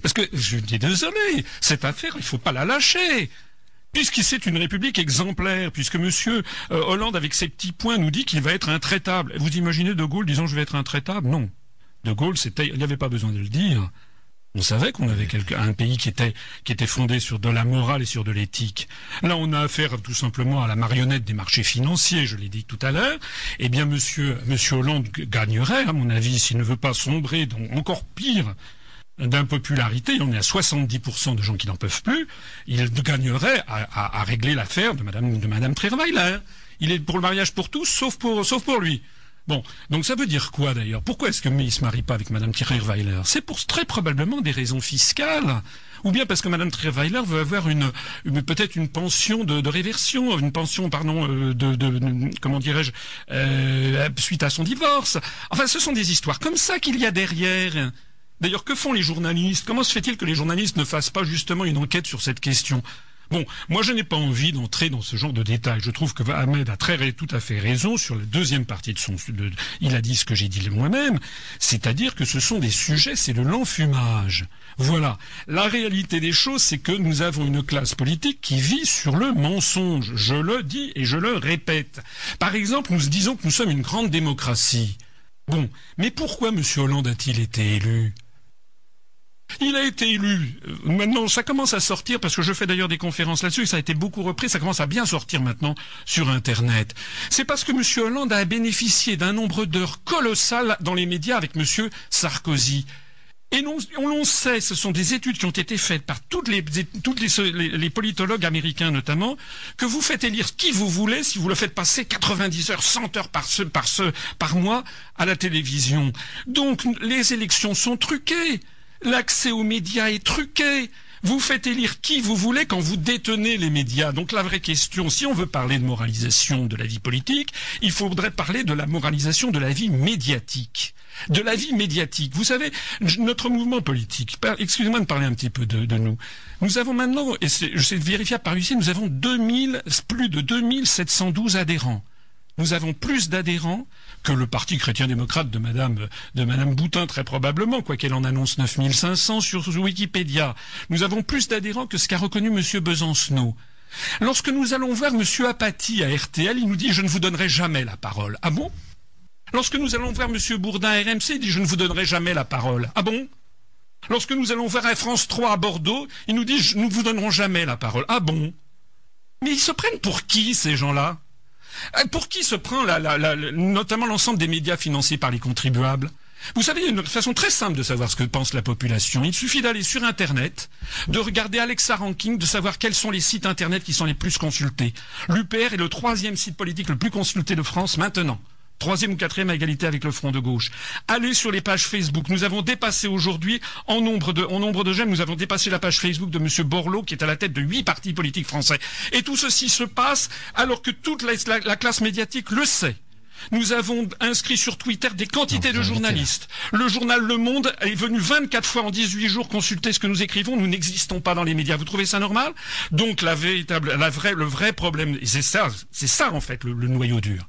Parce que je dis désolé, cette affaire, il faut pas la lâcher. Puisque c'est une république exemplaire, puisque Monsieur euh, Hollande, avec ses petits points, nous dit qu'il va être intraitable. Vous imaginez De Gaulle disant je vais être intraitable Non. De Gaulle, c'était, il n'y avait pas besoin de le dire. On savait qu'on avait un pays qui était, fondé sur de la morale et sur de l'éthique. Là, on a affaire tout simplement à la marionnette des marchés financiers, je l'ai dit tout à l'heure. Eh bien, monsieur Hollande gagnerait, à mon avis, s'il ne veut pas sombrer dans encore pire d'impopularité, on est à 70% de gens qui n'en peuvent plus, il gagnerait à, régler l'affaire de madame, de madame Trierweiler. Il est pour le mariage pour tous, sauf pour, sauf pour lui. Bon, donc ça veut dire quoi d'ailleurs? Pourquoi est-ce que May se marie pas avec Madame Trierweiler? C'est pour très probablement des raisons fiscales ou bien parce que Madame Trierweiler veut avoir une, peut-être une pension de, réversion, une pension, pardon, euh, de, comment dirais-je, euh, suite à son divorce. Enfin, ce sont des histoires comme ça qu'il y a derrière. D'ailleurs, que font les journalistes? Comment se fait-il que les journalistes ne fassent pas justement une enquête sur cette question? Bon, moi je n'ai pas envie d'entrer dans ce genre de détails. Je trouve que Ahmed a très tout à fait raison sur la deuxième partie de son. il a dit ce que j'ai dit moi-même, c'est-à-dire que ce sont des sujets, c'est de l'enfumage. Voilà. La réalité des choses, c'est que nous avons une classe politique qui vit sur le mensonge. Je le dis et je le répète. Par exemple, nous disons que nous sommes une grande démocratie. Bon, mais pourquoi M. Hollande a-t-il été élu? Il a été élu. Maintenant, ça commence à sortir, parce que je fais d'ailleurs des conférences là-dessus, et ça a été beaucoup repris, ça commence à bien sortir maintenant sur Internet. C'est parce que M. Hollande a bénéficié d'un nombre d'heures colossales dans les médias avec M. Sarkozy. Et on sait, ce sont des études qui ont été faites par toutes les, politologues américains notamment, que vous faites élire qui vous voulez si vous le faites passer 90 heures, 100 heures par mois à la télévision. Donc les élections sont truquées. L'accès aux médias est truqué. Vous faites élire qui vous voulez quand vous détenez les médias. Donc la vraie question, si on veut parler de moralisation de la vie politique, il faudrait parler de la moralisation de la vie médiatique. De la vie médiatique. Vous savez, notre mouvement politique, excusez-moi de parler un petit peu de, nous, nous avons maintenant, et c'est vérifiable par ici, nous avons 2000, plus de 2712 adhérents. Nous avons plus d'adhérents que le Parti chrétien-démocrate de Madame, de Madame Boutin, très probablement, quoiqu'elle en annonce 9500 sur Wikipédia. Nous avons plus d'adhérents que ce qu'a reconnu Monsieur Besancenot. Lorsque nous allons voir Monsieur Apathy à RTL, il nous dit je ne vous donnerai jamais la parole. Ah bon? Lorsque nous allons voir Monsieur Bourdin à RMC, il dit je ne vous donnerai jamais la parole. Ah bon? Lorsque nous allons voir à France 3 à Bordeaux, il nous dit nous ne vous donnerons jamais la parole. Ah bon? Mais ils se prennent pour qui ces gens-là? Pour qui se prend notamment l'ensemble des médias financés par les contribuables vous savez, il y a une façon très simple de savoir ce que pense la population. Il suffit d'aller sur Internet, de regarder Alexa Ranking, de savoir quels sont les sites Internet qui sont les plus consultés. L'UPR est le troisième site politique le plus consulté de France maintenant troisième ou quatrième à égalité avec le Front de gauche. Allez sur les pages Facebook. Nous avons dépassé aujourd'hui, en nombre de, en nombre de j'aime, nous avons dépassé la page Facebook de M. Borloo, qui est à la tête de huit partis politiques français. Et tout ceci se passe alors que toute la, classe médiatique le sait. Nous avons inscrit sur Twitter des quantités de journalistes. Le journal Le Monde est venu 24 fois en 18 jours consulter ce que nous écrivons. Nous n'existons pas dans les médias. Vous trouvez ça normal? Donc la véritable, la vraie, le vrai problème, c'est ça, c'est ça en fait le noyau dur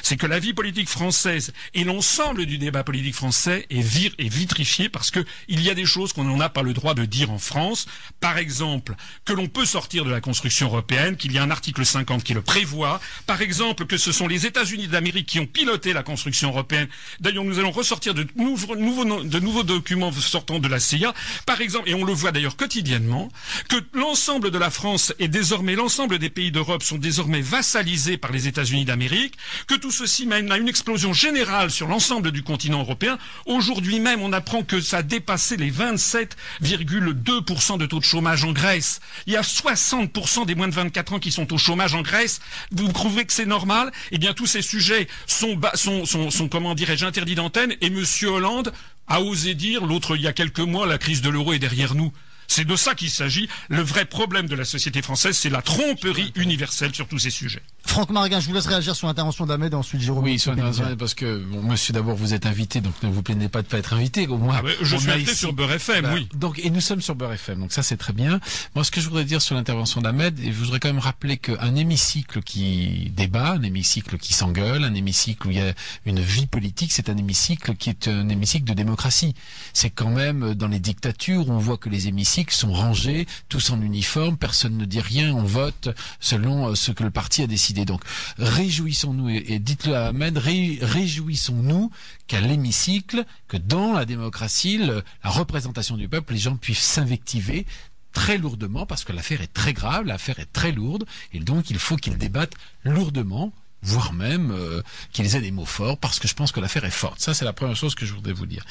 c'est que la vie politique française et l'ensemble du débat politique français est, vitrifié parce qu'il y a des choses qu'on n'a pas le droit de dire en France. Par exemple, que l'on peut sortir de la construction européenne, qu'il y a un article 50 qui le prévoit. Par exemple, que ce sont les États-Unis d'Amérique qui ont piloté la construction européenne. D'ailleurs, nous allons ressortir de nouveaux, de nouveaux documents sortant de la CIA. Par exemple, et on le voit d'ailleurs quotidiennement, que l'ensemble de la France et désormais l'ensemble des pays d'Europe sont désormais vassalisés par les États-Unis d'Amérique, que tout ceci mène à une explosion générale sur l'ensemble du continent européen. Aujourd'hui même, on apprend que ça a dépassé les 27,2% de taux de chômage en Grèce. Il y a 60% des moins de 24 ans qui sont au chômage en Grèce. Vous trouvez que c'est normal? Eh bien, tous ces sujets sont, sont, sont, sont comment dirais-je, interdits d'antenne. Et M. Hollande a osé dire, l'autre il y a quelques mois, la crise de l'euro est derrière nous. C'est de ça qu'il s'agit. Le vrai problème de la société française, c'est la tromperie universelle sur tous ces sujets. Franck Marguin, je vous laisse réagir sur l'intervention d'Ahmed et ensuite Jérôme. Oui, sur l'intervention parce que, bon, monsieur, d'abord, vous êtes invité, donc ne vous plaignez pas de ne pas être invité. Au moins, ah je suis invité sur Beurre FM, oui. Donc, et nous sommes sur Beurre FM, donc ça, c'est très bien. Moi, ce que je voudrais dire sur l'intervention d'Ahmed, et je voudrais quand même rappeler qu'un hémicycle qui débat, un hémicycle qui s'engueule, un hémicycle où il y a une vie politique, c'est un hémicycle qui est un hémicycle de démocratie. C'est quand même dans les dictatures où on voit que les hémicycles sont rangés tous en uniforme, personne ne dit rien, on vote selon euh, ce que le parti a décidé. Donc réjouissons-nous et, dites-le à Ahmed, réjouissons-nous qu'à l'hémicycle, que dans la démocratie, la représentation du peuple, les gens puissent s'invectiver très lourdement parce que l'affaire est très grave, l'affaire est très lourde et donc il faut qu'ils débattent lourdement voire même euh, qu'ils aient des mots forts, parce que je pense que l'affaire est forte. Ça, c'est la première chose que je voudrais vous dire.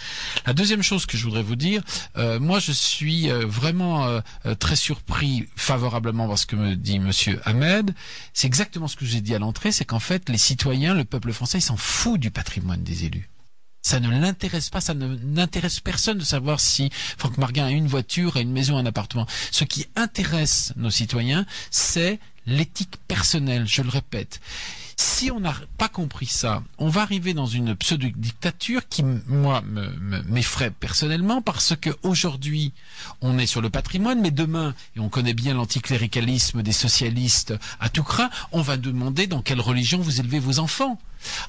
La deuxième chose que je voudrais vous dire, euh, moi, je suis euh, vraiment très surpris favorablement par ce que me dit Monsieur Ahmed. C'est exactement ce que j'ai dit à l'entrée, c'est qu'en fait, les citoyens, le peuple français, ils s'en fout du patrimoine des élus. Ça ne l'intéresse pas, ça ne n'intéresse personne de savoir si Franck Marguin a une voiture, a une maison, un appartement. Ce qui intéresse nos citoyens, c'est l'éthique personnelle, je le répète. Si on n'a pas compris ça, on va arriver dans une pseudo-dictature qui, moi, m'effraie personnellement parce qu'aujourd'hui, on est sur le patrimoine, mais demain, et on connaît bien l'anticléricalisme des socialistes à tout craint, on va demander dans quelle religion vous élevez vos enfants.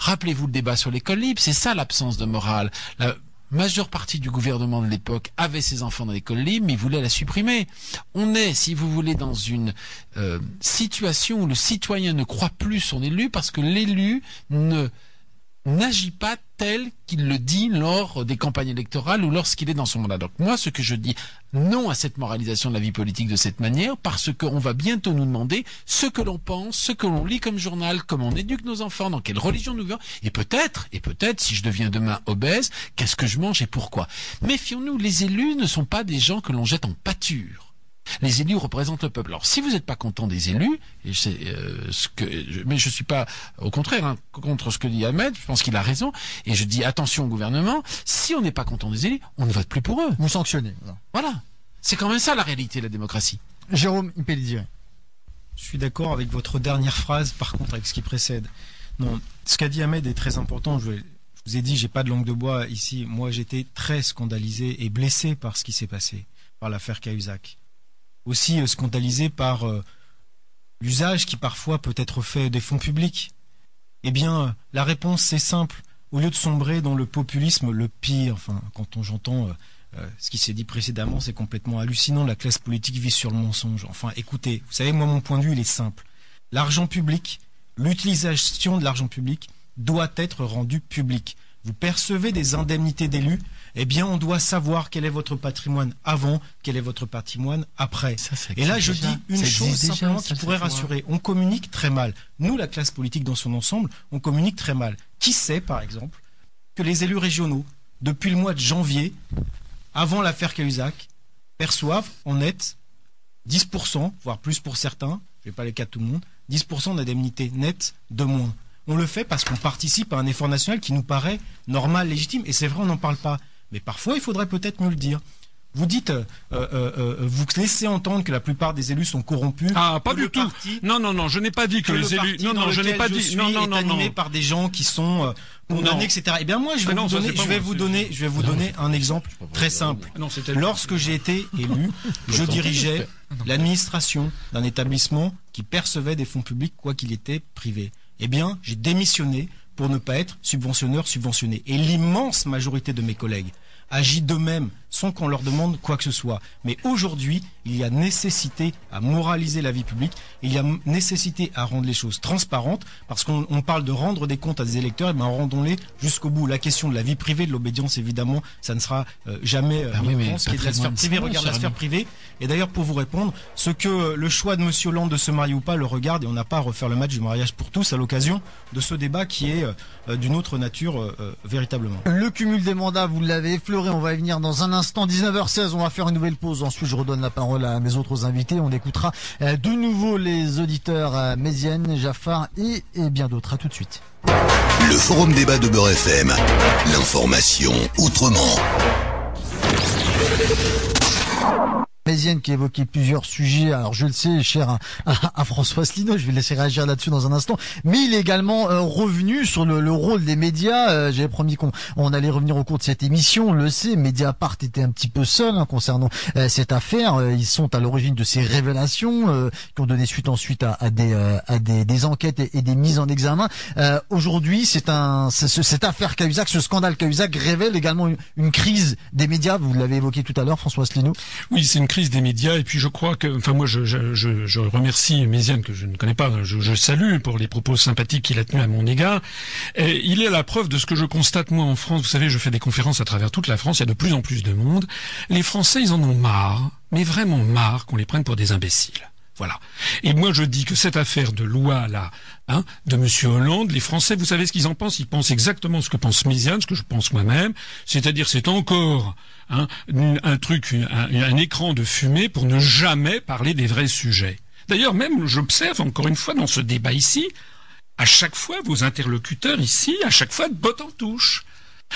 Rappelez-vous le débat sur l'école libre, c'est ça l'absence de morale majeure partie du gouvernement de l'époque avait ses enfants dans l'école libre, mais voulait la supprimer. On est, si vous voulez, dans une euh, situation où le citoyen ne croit plus son élu parce que l'élu ne n'agit pas tel qu'il le dit lors des campagnes électorales ou lorsqu'il est dans son mandat. Donc moi, ce que je dis, non à cette moralisation de la vie politique de cette manière, parce qu'on va bientôt nous demander ce que l'on pense, ce que l'on lit comme journal, comment on éduque nos enfants, dans quelle religion nous vivons, et peut-être, et peut-être, si je deviens demain obèse, qu'est-ce que je mange et pourquoi? Méfions-nous, les élus ne sont pas des gens que l'on jette en pâture. Les élus représentent le peuple. Alors, si vous n'êtes pas content des élus, et euh, ce que, mais je suis pas, au contraire, hein, contre ce que dit Ahmed, je pense qu'il a raison, et je dis attention au gouvernement, si on n'est pas content des élus, on ne vote plus pour eux. Vous sanctionnez. Voilà. C'est quand même ça la réalité de la démocratie. Jérôme Impellizier. Je suis d'accord avec votre dernière phrase, par contre, avec ce qui précède. Non, ce qu'a dit Ahmed est très important. Je, vous ai dit, j'ai pas de langue de bois ici. Moi, j'étais très scandalisé et blessé par ce qui s'est passé, par l'affaire Cahuzac aussi euh, scandalisé par euh, l'usage qui parfois peut être fait des fonds publics Eh bien, euh, la réponse c'est simple. Au lieu de sombrer dans le populisme, le pire, enfin, quand on j'entends ce qui s'est dit précédemment, c'est complètement hallucinant. La classe politique vit sur le mensonge. Enfin, écoutez, vous savez, moi, mon point de vue, il est simple. L'argent public, l'utilisation de l'argent public doit être rendu public. Vous percevez des indemnités d'élus, eh bien, on doit savoir quel est votre patrimoine avant, quel est votre patrimoine après. Et là, je dis une chose simplement qui pourrait rassurer. On communique très mal. Nous, la classe politique dans son ensemble, on communique très mal. Qui sait, par exemple, que les élus régionaux, depuis le mois de janvier, avant l'affaire Cahuzac, perçoivent en net 10%, voire plus pour certains, je ne vais pas les cas de tout le monde, 10% d'indemnité nette de moins. On le fait parce qu'on participe à un effort national qui nous paraît normal, légitime. Et c'est vrai, on n'en parle pas. Mais parfois, il faudrait peut-être mieux le dire. Vous dites, euh, euh, euh, vous laissez entendre que la plupart des élus sont corrompus. Ah, pas du tout. non, non, non, je n'ai pas dit que, les élus. Non, non, je n'ai pas dit. non, non, non, animé par des gens qui sont condamnés, etc. Eh bien, moi, je vais vous donner, je vais vous donner, je vais vous donner un exemple très simple. Lorsque j'ai été élu, je dirigeais l'administration d'un établissement qui percevait des fonds publics, quoi qu'il était privé. Eh bien, j'ai démissionné pour ne pas être subventionneur subventionné. Et l'immense majorité de mes collègues agit d'eux-mêmes sans qu'on leur demande quoi que ce soit. Mais aujourd'hui, il y a nécessité à moraliser la vie publique, il y a nécessité à rendre les choses transparentes, parce qu'on parle de rendre des comptes à des électeurs, et eh bien rendons-les jusqu'au bout. La question de la vie privée, de l'obédience, évidemment, ça ne sera euh, jamais euh, ah oui, la sphère privée regarde la sphère privée. Et d'ailleurs, pour vous répondre, ce que euh, le choix de Monsieur Hollande de se marier ou pas le regarde, et on n'a pas à refaire le match du mariage pour tous à l'occasion de ce débat qui est d'une autre nature véritablement. Le cumul des mandats, vous l'avez effleuré, on va y venir dans un instant. 19h16, on va faire une nouvelle pause. Ensuite, je redonne la parole à mes autres invités. On écoutera euh, de nouveau les auditeurs euh, Mézienne, Jaffar et, et bien d'autres. À tout de suite. Le forum débat de Beurre FM. L'information autrement. Mézienne qui évoquait plusieurs sujets. Alors je le sais, cher à, François Asselineau, je vais laisser réagir là-dessus dans un instant. Mais il est également euh, revenu sur le, rôle des médias. Euh, J'avais promis qu'on on allait revenir au cours de cette émission. On le sait, Mediapart était un petit peu seul hein, concernant euh, cette affaire. Euh, ils sont à l'origine de ces révélations qui ont donné suite ensuite à, des, à des, des, enquêtes et, des mises en examen. Aujourd'hui, c'est un cette affaire Cahuzac, ce scandale Cahuzac révèle également une, crise des médias. Vous l'avez évoqué tout à l'heure, François Asselineau. Oui, c'est une crise des médias. Et puis je crois que, enfin moi, je, je, remercie Méziane que je ne connais pas. Je, salue pour les propos sympathiques qu'il a tenus à mon égard. Et il est la preuve de ce que je constate moi en France. Vous savez, je fais des conférences à travers toute la France. Il y a de plus en plus de monde. Les Français, ils en ont marre, mais vraiment marre qu'on les prenne pour des imbéciles. Voilà. Et moi, je dis que cette affaire de loi là, hein, de Monsieur Hollande, les Français, vous savez ce qu'ils en pensent Ils pensent exactement ce que pense Méziane, ce que je pense moi-même, c'est-à-dire c'est encore hein, un truc, un, écran de fumée pour ne jamais parler des vrais sujets. D'ailleurs, même, j'observe encore une fois dans ce débat ici, à chaque fois, vos interlocuteurs ici, à chaque fois, de botte en touche.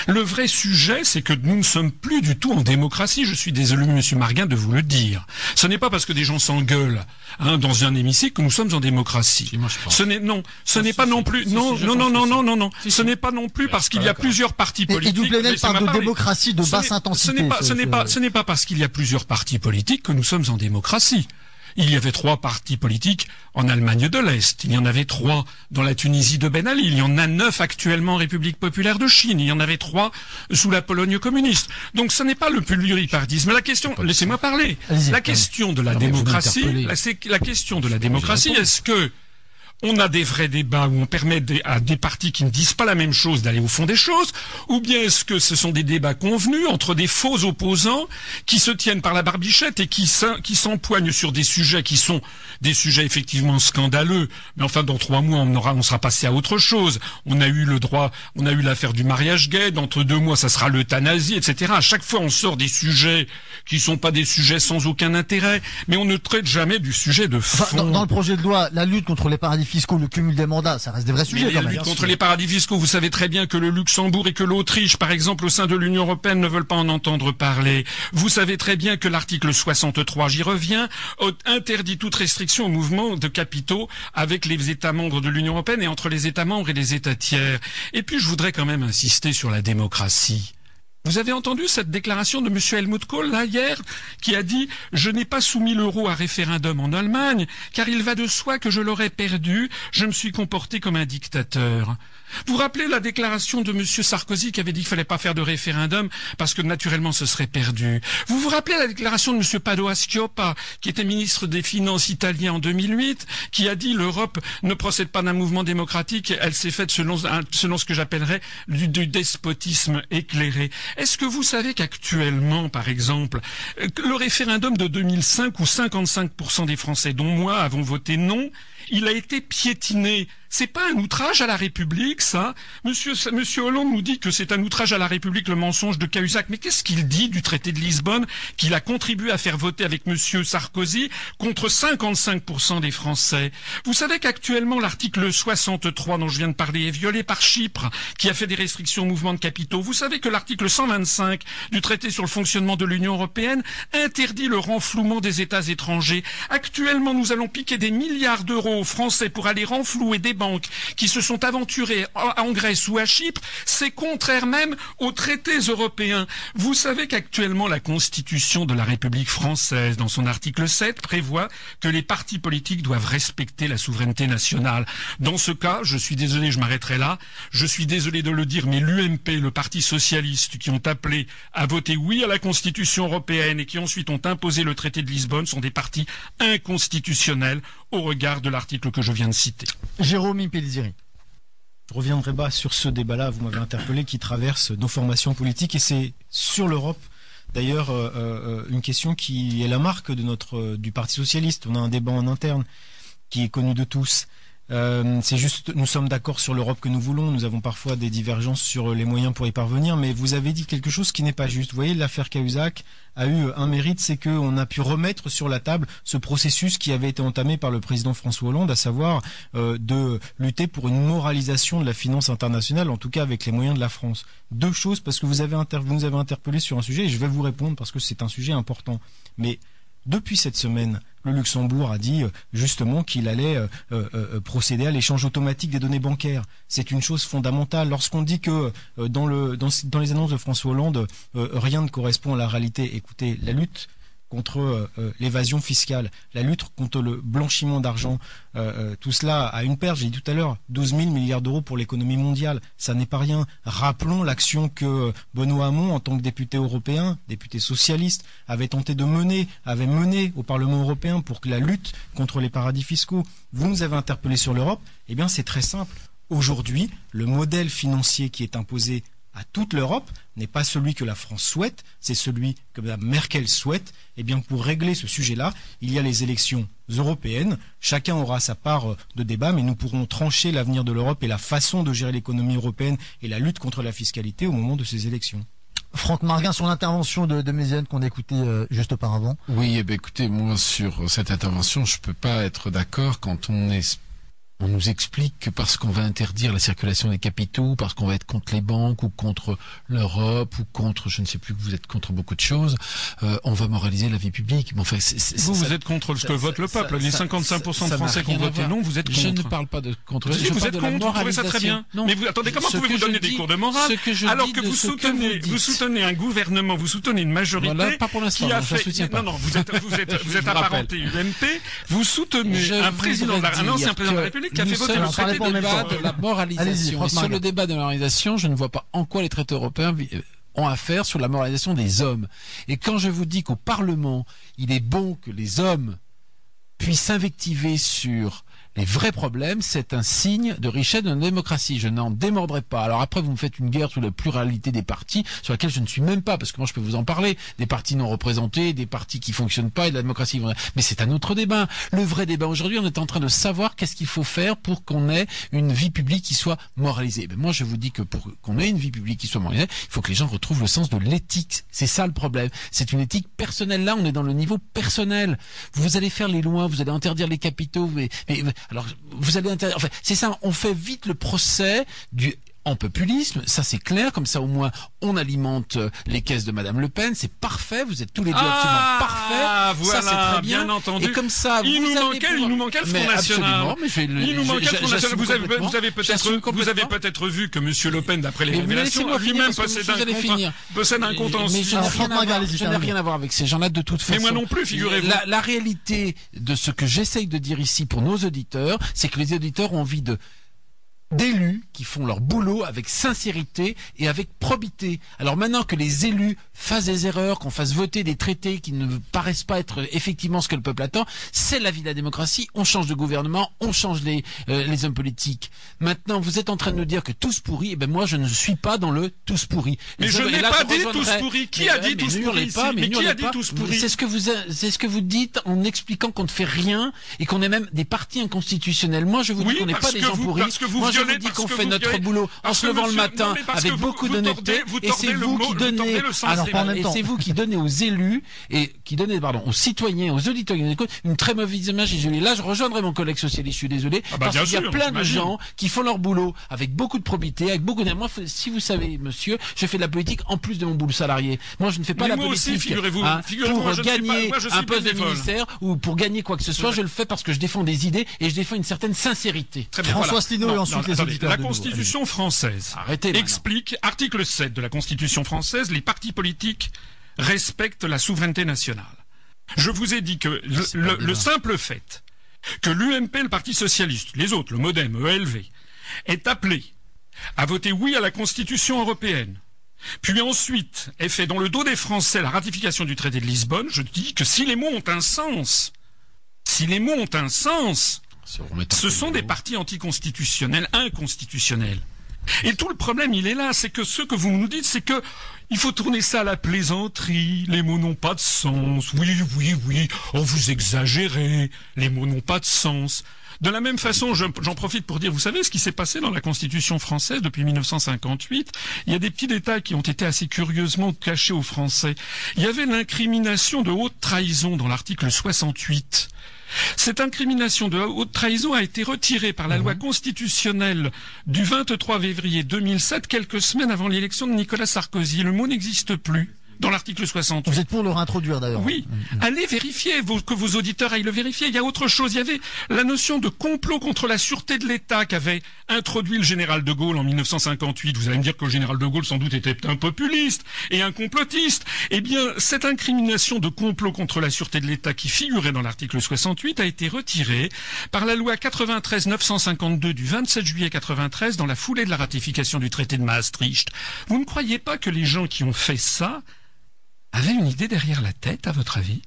Le vrai sujet, c'est que nous ne sommes plus du tout en démocratie. Je suis désolé, Monsieur Marguin, de vous le dire. Ce n'est pas parce que des gens s'engueulent hein, dans un hémicycle que nous sommes en démocratie. ce n'est non, ce n'est pas non plus non non non non non non non. Ce n'est pas non plus parce qu'il y a plusieurs partis politiques. Et, et parle de démocratie de basse intensité. Ce n'est pas ce n'est pas ce n'est pas parce qu'il y a plusieurs partis politiques que nous sommes en démocratie. Il y avait trois partis politiques en Allemagne de l'Est. Il y en avait trois dans la Tunisie de Ben Ali. Il y en a neuf actuellement en République populaire de Chine. Il y en avait trois sous la Pologne communiste. Donc ce n'est pas le pluripartisme. La question, laissez-moi parler. La question de la démocratie, la question de la démocratie, est-ce que on a des vrais débats où on permet à des partis qui ne disent pas la même chose d'aller au fond des choses, ou bien est-ce que ce sont des débats convenus entre des faux opposants qui se tiennent par la barbichette et qui s'empoignent sur des sujets qui sont des sujets effectivement scandaleux, mais enfin dans trois mois on aura, on sera passé à autre chose. On a eu le droit, on a eu l'affaire du mariage gay, d'entre deux mois ça sera l'euthanasie, etc. À chaque fois on sort des sujets qui sont pas des sujets sans aucun intérêt, mais on ne traite jamais du sujet de fond. dans, dans, le projet de loi, la lutte contre les paradis fiscaux, le cumul des mandats, ça reste des vrais sujets. la lutte contre les paradis fiscaux, vous savez très bien que le Luxembourg et que l'Autriche, par exemple, au sein de l'Union européenne, ne veulent pas en entendre parler. Vous savez très bien que l'article 63, j'y reviens, interdit toute restriction au mouvement de capitaux avec les États membres de l'Union européenne et entre les États membres et les États tiers. Et puis, je voudrais quand même insister sur la démocratie. Vous avez entendu cette déclaration de M. Helmut Kohl, là, hier, qui a dit « Je n'ai pas soumis l'euro à référendum en Allemagne, car il va de soi que je l'aurais perdu, je me suis comporté comme un dictateur. » Vous vous rappelez la déclaration de M. Sarkozy qui avait dit qu'il fallait pas faire de référendum parce que naturellement ce serait perdu. Vous vous rappelez la déclaration de M. Padoa Schioppa qui était ministre des Finances italien en 2008 qui a dit l'Europe ne procède pas d'un mouvement démocratique, elle s'est faite selon, ce que j'appellerais du, despotisme éclairé. Est-ce que vous savez qu'actuellement, par exemple, le référendum de 2005 où 55% des Français, dont moi, avons voté non, il a été piétiné c'est pas un outrage à la République, ça Monsieur, Hollande nous dit que c'est un outrage à la République, le mensonge de Cahuzac. Mais qu'est-ce qu'il dit du traité de Lisbonne qu'il a contribué à faire voter avec Monsieur Sarkozy contre 55% des Français? Vous savez qu'actuellement, l'article 63 dont je viens de parler est violé par Chypre, qui a fait des restrictions au mouvement de capitaux. Vous savez que l'article 125 du traité sur le fonctionnement de l'Union européenne interdit le renflouement des États étrangers. Actuellement, nous allons piquer des milliards d'euros Français pour aller renflouer des banques qui se sont aventurés en Grèce ou à Chypre, c'est contraire même aux traités européens. Vous savez qu'actuellement la Constitution de la République française, dans son article 7, prévoit que les partis politiques doivent respecter la souveraineté nationale. Dans ce cas, je suis désolé, je m'arrêterai là, je suis désolé de le dire, mais l'UMP, le Parti socialiste, qui ont appelé à voter oui à la Constitution européenne et qui ensuite ont imposé le traité de Lisbonne, sont des partis inconstitutionnels au regard de l'article je. Jérôme Je reviendrai pas sur ce débat-là, vous m'avez interpellé, qui traverse nos formations politiques et c'est sur l'Europe. D'ailleurs, euh, euh, une question qui est la marque notre du Parti socialiste. On a un débat en interne qui est connu de tous. Euh, c'est juste, nous sommes d'accord sur l'Europe que nous voulons. Nous avons parfois des divergences sur les moyens pour y parvenir, mais vous avez dit quelque chose qui n'est pas juste. Vous voyez, l'affaire Cahuzac a eu un mérite, c'est qu'on a pu remettre sur la table ce processus qui avait été entamé par le président François Hollande, à savoir euh, de lutter pour une moralisation de la finance internationale, en tout cas avec les moyens de la France. Deux choses, parce que vous, nous avez interpellé sur un sujet, et je vais vous répondre parce que c'est un sujet important. Mais depuis cette semaine, le Luxembourg a dit euh, justement qu'il allait euh, euh, procéder à l'échange automatique des données bancaires. C'est une chose fondamentale. Lorsqu'on dit que dans, les annonces de François Hollande, rien ne correspond à la réalité, écoutez, la lutte contre euh, euh, l'évasion fiscale, la lutte contre le blanchiment d'argent, euh, tout cela a une perte. J'ai dit tout à l'heure, 12 000 milliards d'euros pour l'économie mondiale, ça n'est pas rien. Rappelons l'action que Benoît Hamon, en tant que député européen, député socialiste, avait tenté de mener, avait mené au Parlement européen pour que la lutte contre les paradis fiscaux. Vous nous avez interpellé sur l'Europe. Eh bien, c'est très simple. Aujourd'hui, le modèle financier qui est imposé à toute l'Europe n'est pas celui que la France souhaite, c'est celui que Mme Merkel souhaite. Eh bien, pour régler ce sujet-là, il y a les élections européennes. Chacun aura sa part euh, de débat, mais nous pourrons trancher l'avenir de l'Europe et la façon de gérer l'économie européenne et la lutte contre la fiscalité au moment de ces élections. Franck Marguin sur l'intervention de, de Méziane qu'on a écouté euh, juste auparavant. Oui, eh bien, écoutez, moi sur cette intervention, je peux pas être d'accord quand on est on nous explique que parce qu'on va interdire la circulation des capitaux, parce qu'on va être contre les banques ou contre l'Europe ou contre, je ne sais plus que vous êtes contre beaucoup de choses, euh, on va moraliser la vie publique. Mais enfin, vous, vous êtes contre ce que vote le peuple. les 55% de Français qui ont voté non, vous êtes contre. Je ne parle pas de contre. Si, vous êtes contre, vous trouvez ça très bien. Non. Mais vous, attendez, comment pouvez-vous donner des cours de morale alors que vous soutenez, vous soutenez un gouvernement, vous soutenez une majorité qui a fait. Non, non, vous êtes, vous êtes, vous êtes apparenté UMP, vous soutenez un président, un ancien président de la République qui a fait voter le traité de la moralisation. Sur le débat de la moralisation, je ne vois pas en quoi les traités européens euh, ont à faire sur la moralisation des hommes. Et quand je vous dis qu'au Parlement, il est bon que les hommes puissent s'invectiver sur les vrais problèmes, c'est un signe de richesse de notre démocratie. Je n'en démordrai pas. Alors après, vous me faites une guerre sur la pluralité des partis, sur laquelle je ne suis même pas, parce que moi je peux vous en parler, des partis non représentés, des partis qui fonctionnent pas et de la démocratie. Mais c'est un autre débat. Le vrai débat aujourd'hui, on est en train de savoir qu'est-ce qu'il faut faire pour qu'on ait une vie publique qui soit moralisée. Ben moi, je vous dis que pour qu'on ait une vie publique qui soit moralisée, il faut que les gens retrouvent le sens de l'éthique. C'est ça le problème. C'est une éthique personnelle. Là, on est dans le niveau personnel. Vous allez faire les lois, vous allez interdire les capitaux, mais, mais alors, vous allez. Enfin, c'est ça. On fait vite le procès du en populisme, ça c'est clair, comme ça au moins on alimente euh, les caisses de Madame Le Pen, c'est parfait, vous êtes tous les deux ah, absolument parfaits, ça c'est très bien. entendu. Et comme ça, il nous manquait, il nous manquait le Front National. il nous manquait le Front National. Vous avez, vous avez peut-être, vous avez peut-être vu que Monsieur Le Pen, d'après les révélations, lui-même possède un compte, possède un compte en Mais je n'ai rien à voir avec ces gens-là de toute façon. Mais moi non plus, figurez-vous. La réalité de ce que j'essaye de dire ici pour nos auditeurs, c'est que les auditeurs ont envie de d'élus qui font leur boulot avec sincérité et avec probité. Alors maintenant que les élus fassent des erreurs, qu'on fasse voter des traités qui ne paraissent pas être effectivement ce que le peuple attend, c'est la vie de la démocratie. On change de gouvernement, on change les, euh, les hommes politiques. Maintenant, vous êtes en train de nous dire que tous pourris. Eh ben moi, je ne suis pas dans le tous pourris. Mais je, n'ai pas dit tous pourris. Qui a dit tous pourris Mais qui a dit tous pourris C'est ce que vous, c'est ce que vous dites en expliquant qu'on ne fait rien et qu'on est même des partis inconstitutionnels. Moi, je vous dis qu'on n'est pas des gens pourris je vous dis qu'on fait notre boulot en se levant le matin avec beaucoup d'honnêteté et c'est vous qui donnez et c'est vous qui donnez aux élus et qui donnez pardon aux citoyens aux auditeurs une très mauvaise image et là je rejoindrai mon collègue socialiste je suis désolé ah bah parce qu'il y a plein de gens qui font leur boulot avec beaucoup de probité avec beaucoup de moi si vous savez monsieur je fais de la politique en plus de mon boulot salarié. Moi je ne fais pas la politique hein, pour gagner un poste de ministère ou pour gagner quoi que ce soit je le fais parce que je défends des idées et je défends une certaine sincérité. François Asselineau et ensuite la Constitution française explique, article 7 de la Constitution française, les partis politiques respectent la souveraineté nationale. Je vous ai dit que le, simple fait que l'UMP, le Parti Socialiste, les autres, le MoDem, ELV, est appelé à voter oui à la Constitution européenne, puis ensuite est fait dans le dos des Français la ratification du traité de Lisbonne, je dis que si les mots ont un sens, si les mots ont un sens, ce sont des partis anticonstitutionnels, inconstitutionnels. Et tout le problème, il est là, c'est que ce que vous nous dites, c'est que il faut tourner ça à la plaisanterie, les mots n'ont pas de sens, oui, oui, oui, oh vous exagérez, les mots n'ont pas de sens. De la même façon, j'en profite pour dire, vous savez ce qui s'est passé dans la Constitution française depuis 1958 Il y a des petits détails qui ont été assez curieusement cachés aux Français. Il y avait l'incrimination de haute trahison dans l'article 68. Cette incrimination de haute trahison a été retirée par la loi mhm. constitutionnelle du 23 février 2007, quelques semaines avant l'élection de Nicolas Sarkozy. Le mot n'existe plus dans l'article 60. Vous êtes pour le réintroduire d'ailleurs. Oui. Mm, mm. Allez vérifier, que vos auditeurs aillent le vérifier. Il y a autre chose. Il y avait la notion de complot contre la sûreté de l'État qu'avait introduit le général de Gaulle en 1958. Vous allez me dire que le général de Gaulle sans doute était un populiste et un complotiste. Eh bien, cette incrimination de complot contre la sûreté de l'État qui figurait dans l'article 68 a été retirée par la loi 93 952 du 27 juillet 93 dans la foulée de la ratification du traité de Maastricht. Vous ne croyez pas que les gens qui ont fait ça avait une idée derrière la tête, à votre avis?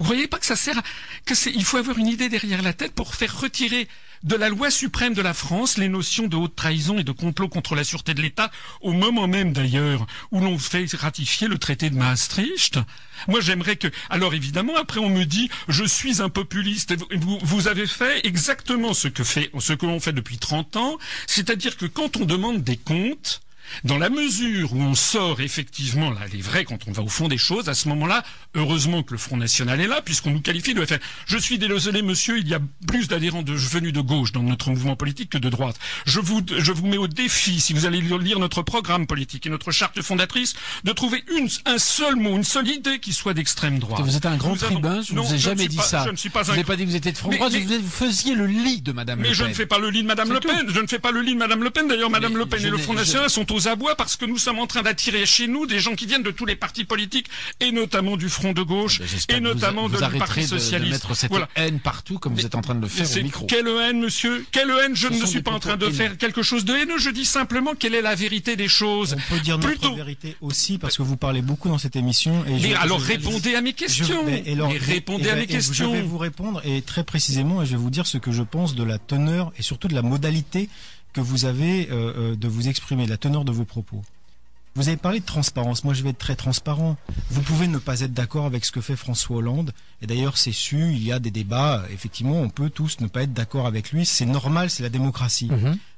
Vous voyez pas que ça sert, à- que c'est, il faut avoir une idée derrière la tête pour faire retirer de la loi suprême de la France les notions de haute trahison et de complot contre la sûreté de l'État au moment même d'ailleurs où l'on fait ratifier le traité de Maastricht? Moi j'aimerais que, alors évidemment après on me dit je suis un populiste. Vous, vous avez fait exactement ce que fait, ce que l'on fait depuis 30 ans, c'est-à-dire que quand on demande des comptes, dans la mesure où on sort effectivement là les vrais quand on va au fond des choses, à ce moment-là, heureusement que le Front National est là, puisqu'on nous qualifie de faire. Je suis désolé, monsieur, il y a plus d'adhérents de venus de gauche dans notre mouvement politique que de droite. Je vous, je vous mets au défi, si vous allez lire notre programme politique et notre charte fondatrice, de trouver une, un seul mot, une seule idée qui soit d'extrême droite. Vous êtes un grand tribun, je ne vous ai jamais dit pas- ça. Je ne suis pas vous n'avez pas dit que vous étiez de front Mais- droit, mais- vous faisiez le lit de Madame mais Le je Pen. ne fais pas le lit de Madame Le Pen. tout. Je ne fais pas le lit de Madame Le Pen. D'ailleurs, Madame Le Pen je et le Front je- National sont aux abois parce que nous sommes en train d'attirer chez nous des gens qui viennent de tous les partis politiques et notamment du Front de gauche J'espère et que vous- notamment vous de, du Parti de- de, socialiste. mettre cette Voilà. haine partout comme vous êtes en train de le faire au micro. Quelle haine, monsieur? Quelle haine? Je Ce ne suis pas en train de faire quelque chose de haineux. Je dis simplement quelle est la vérité des choses. On peut dire notre Plutôt. vérité aussi parce que vous parlez beaucoup dans cette émission. Et Mais je- alors je- répondez à mes questions. Je- alors, Mais répondez et à ben, mes et questions. Je vais vous répondre et très précisément, et je vais vous dire ce que je pense de la teneur et surtout de la modalité que vous avez euh, euh, de vous exprimer, la teneur de vos propos. Vous avez parlé de transparence. Moi, je vais être très transparent. Vous pouvez ne pas être d'accord avec ce que fait François Hollande. Et d'ailleurs, c'est su, il y a des débats. Effectivement, on peut tous ne pas être d'accord avec lui. C'est normal, c'est la démocratie.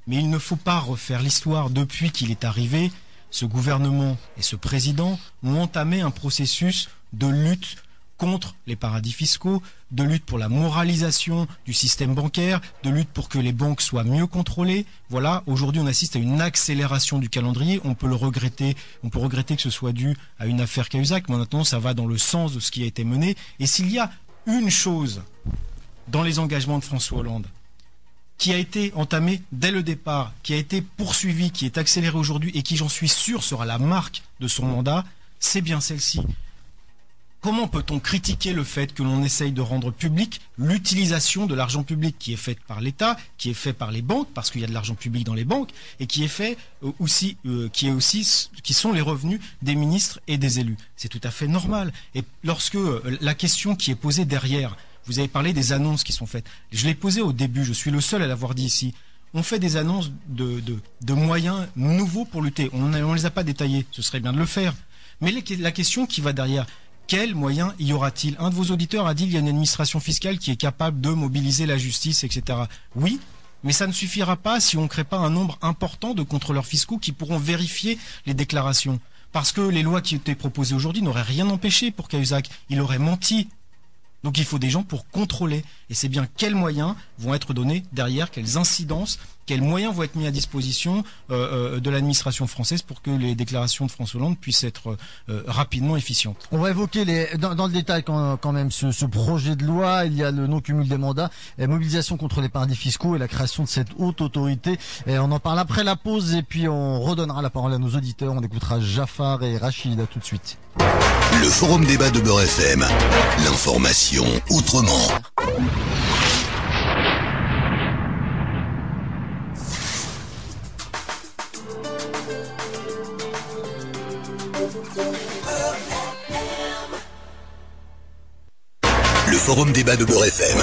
Mais il ne faut pas refaire l'histoire depuis qu'il est arrivé. Ce gouvernement et ce président ont entamé un processus de lutte contre les paradis fiscaux, de lutte pour la moralisation du système bancaire, de lutte pour que les banques soient mieux contrôlées. Voilà, aujourd'hui on assiste à une accélération du calendrier. On peut le regretter, on peut regretter que ce soit dû à une affaire Cahuzac, mais maintenant ça va dans le sens de ce qui a été mené. Et s'il y a une chose dans les engagements de François Hollande qui a été entamé dès le départ, qui a été poursuivi, qui est accéléré aujourd'hui et qui, j'en suis sûr, sera la marque de son mandat, c'est bien celle-ci. Comment peut-on critiquer le fait que l'on essaye de rendre public l'utilisation de l'argent public qui est faite par l'État, qui est fait par les banques, parce qu'il y a de l'argent public dans les banques, et qui est fait euh, aussi, euh, qui est aussi, qui sont les revenus des ministres et des élus. C'est tout à fait normal. Et lorsque euh, la question qui est posée derrière, vous avez parlé des annonces qui sont faites. Je l'ai posé au début, je suis le seul à l'avoir dit ici. On fait des annonces de, de, moyens nouveaux pour lutter. On ne les a pas détaillés, ce serait bien de le faire. Mais la question qui va derrière, quels moyens y aura-t-il? Un de vos auditeurs a dit qu'il y a une administration fiscale qui est capable de mobiliser la justice, etc. Oui, mais ça ne suffira pas si on ne crée pas un nombre important de contrôleurs fiscaux qui pourront vérifier les déclarations. Parce que les lois qui étaient proposées aujourd'hui n'auraient rien empêché pour Cahuzac. Il aurait menti. Donc il faut des gens pour contrôler. Et c'est bien quels moyens vont être donnés derrière, quelles incidences, quels moyens vont être mis à disposition euh, euh, de l'administration française pour que les déclarations de François Hollande puissent être euh, rapidement efficientes. On va évoquer les, dans, dans le détail quand, quand même ce, ce projet de loi. Il y a le non-cumul des mandats, et mobilisation contre les paradis fiscaux et la création de cette haute autorité. Et on en parle après la pause et puis on redonnera la parole à nos auditeurs. On écoutera Jafar et Rachid à tout de suite. Le forum débat de Beurre FM. L'information autrement. Forum débat de Beurre FM.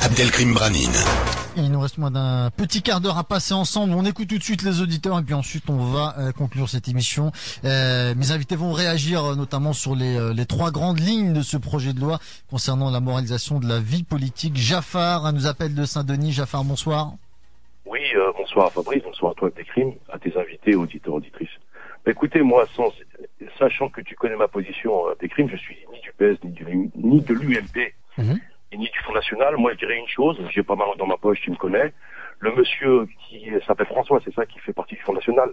Abdelkrim Branin. Il nous reste moins d'un petit quart d'heure à passer ensemble. On écoute tout de suite les auditeurs et puis ensuite on va euh, conclure cette émission. Euh, mes invités vont réagir euh, notamment sur les, les trois grandes lignes de ce projet de loi concernant la moralisation de la vie politique. Jafar nous appelle de Saint-Denis. Jafar, bonsoir. Oui, euh, bonsoir Fabrice, bonsoir à toi Crimes, à tes invités, auditeurs, auditrices. Bah, écoutez, moi, sans, sachant que tu connais ma position Crimes, je suis ni du PS, ni, du, ni de l'UMP, et ni du Front National. Moi, je dirais une chose, j'ai pas mal dans ma poche, tu me connais. Le monsieur qui s'appelle François, c'est ça, qui fait partie du Front National.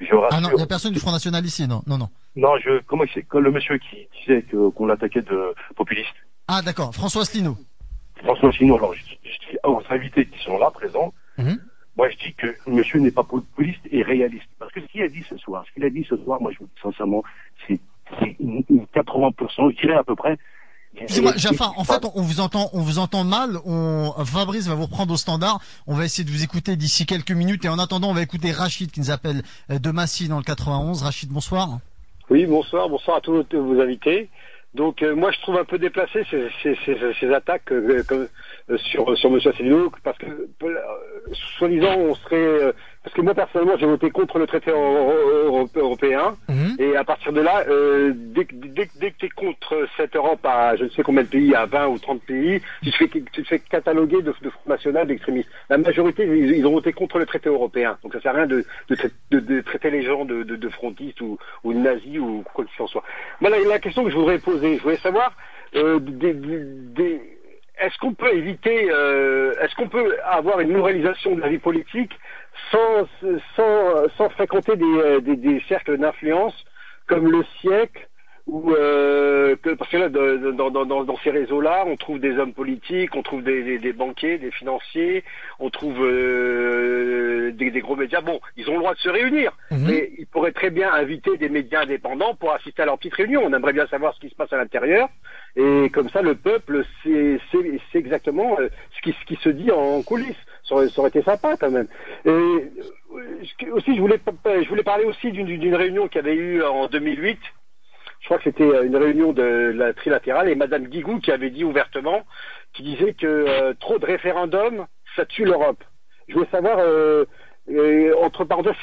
Je Ah non, il n'y a personne du Front National ici, non, non, non. Non, je, comment c'est, le monsieur qui disait que, qu'on l'attaquait de populiste. Ah d'accord, François Asselineau. François Sinon, alors, je, je dis aux invités qui sont là, présents, Mhm. moi, je dis que le monsieur n'est pas populiste et réaliste. Parce que ce qu'il a dit ce soir, ce qu'il a dit ce soir, moi, je vous dis sincèrement, c'est, c'est une- une 80%, je dirais à peu près. Excusez-moi, Jafar, en fait, on, vous entend, on vous entend mal. On, Fabrice va vous reprendre au standard. On va essayer de vous écouter d'ici quelques minutes. Et en attendant, on va écouter Rachid qui nous appelle euh, de Massy dans le 91. Rachid, bonsoir. Oui, bonsoir, bonsoir à tous vos invités. Donc euh, moi je trouve un peu déplacé ces, ces, ces, ces attaques euh, comme, euh, sur sur Monsieur Asselineau parce que euh, soi-disant on serait euh, parce que moi personnellement j'ai voté contre le traité euro- euro- européen Mhm. et à partir de là euh, dès, que- dès, dès que tu es contre cette Europe à je ne sais combien de pays à 20 ou 30 pays tu te fais tu te fais cataloguer de, de Front National d'extrémistes. La majorité ils, ont voté contre le traité européen. Donc ça sert à rien de, de, de, de traiter les gens de, de, frontistes ou, ou de nazis ou quoi qu'il en soit. Moi la, la question que je voudrais poser je voulais savoir euh, des- des- est-ce qu'on peut éviter, euh, est-ce qu'on peut avoir une moralisation de la vie politique sans, sans, sans fréquenter des, euh, des, des cercles d'influence comme le siècle ou euh, que, parce que là, de- dans, dans, dans, dans ces réseaux-là, on trouve des hommes politiques, on trouve des, des, des banquiers, des financiers, on trouve euh, des, des gros médias. Bon, ils ont le droit de se réunir, mais ils pourraient très bien inviter des médias indépendants pour assister à leur petite réunion. On aimerait bien savoir ce qui se passe à l'intérieur, et comme ça, le peuple sait exactement euh, ce, qui, ce qui se dit en coulisses. Ça aurait, ça aurait été sympa quand même. Et euh, aussi, je voulais, je voulais parler aussi d'une réunion qu'il y avait eu en 2008 je crois que c'était euh, une réunion de la trilatérale et Madame Guigou qui avait dit ouvertement, qui disait que euh, trop de référendums, ça tue l'Europe. Je voulais savoir, euh, euh, entre parenthèses,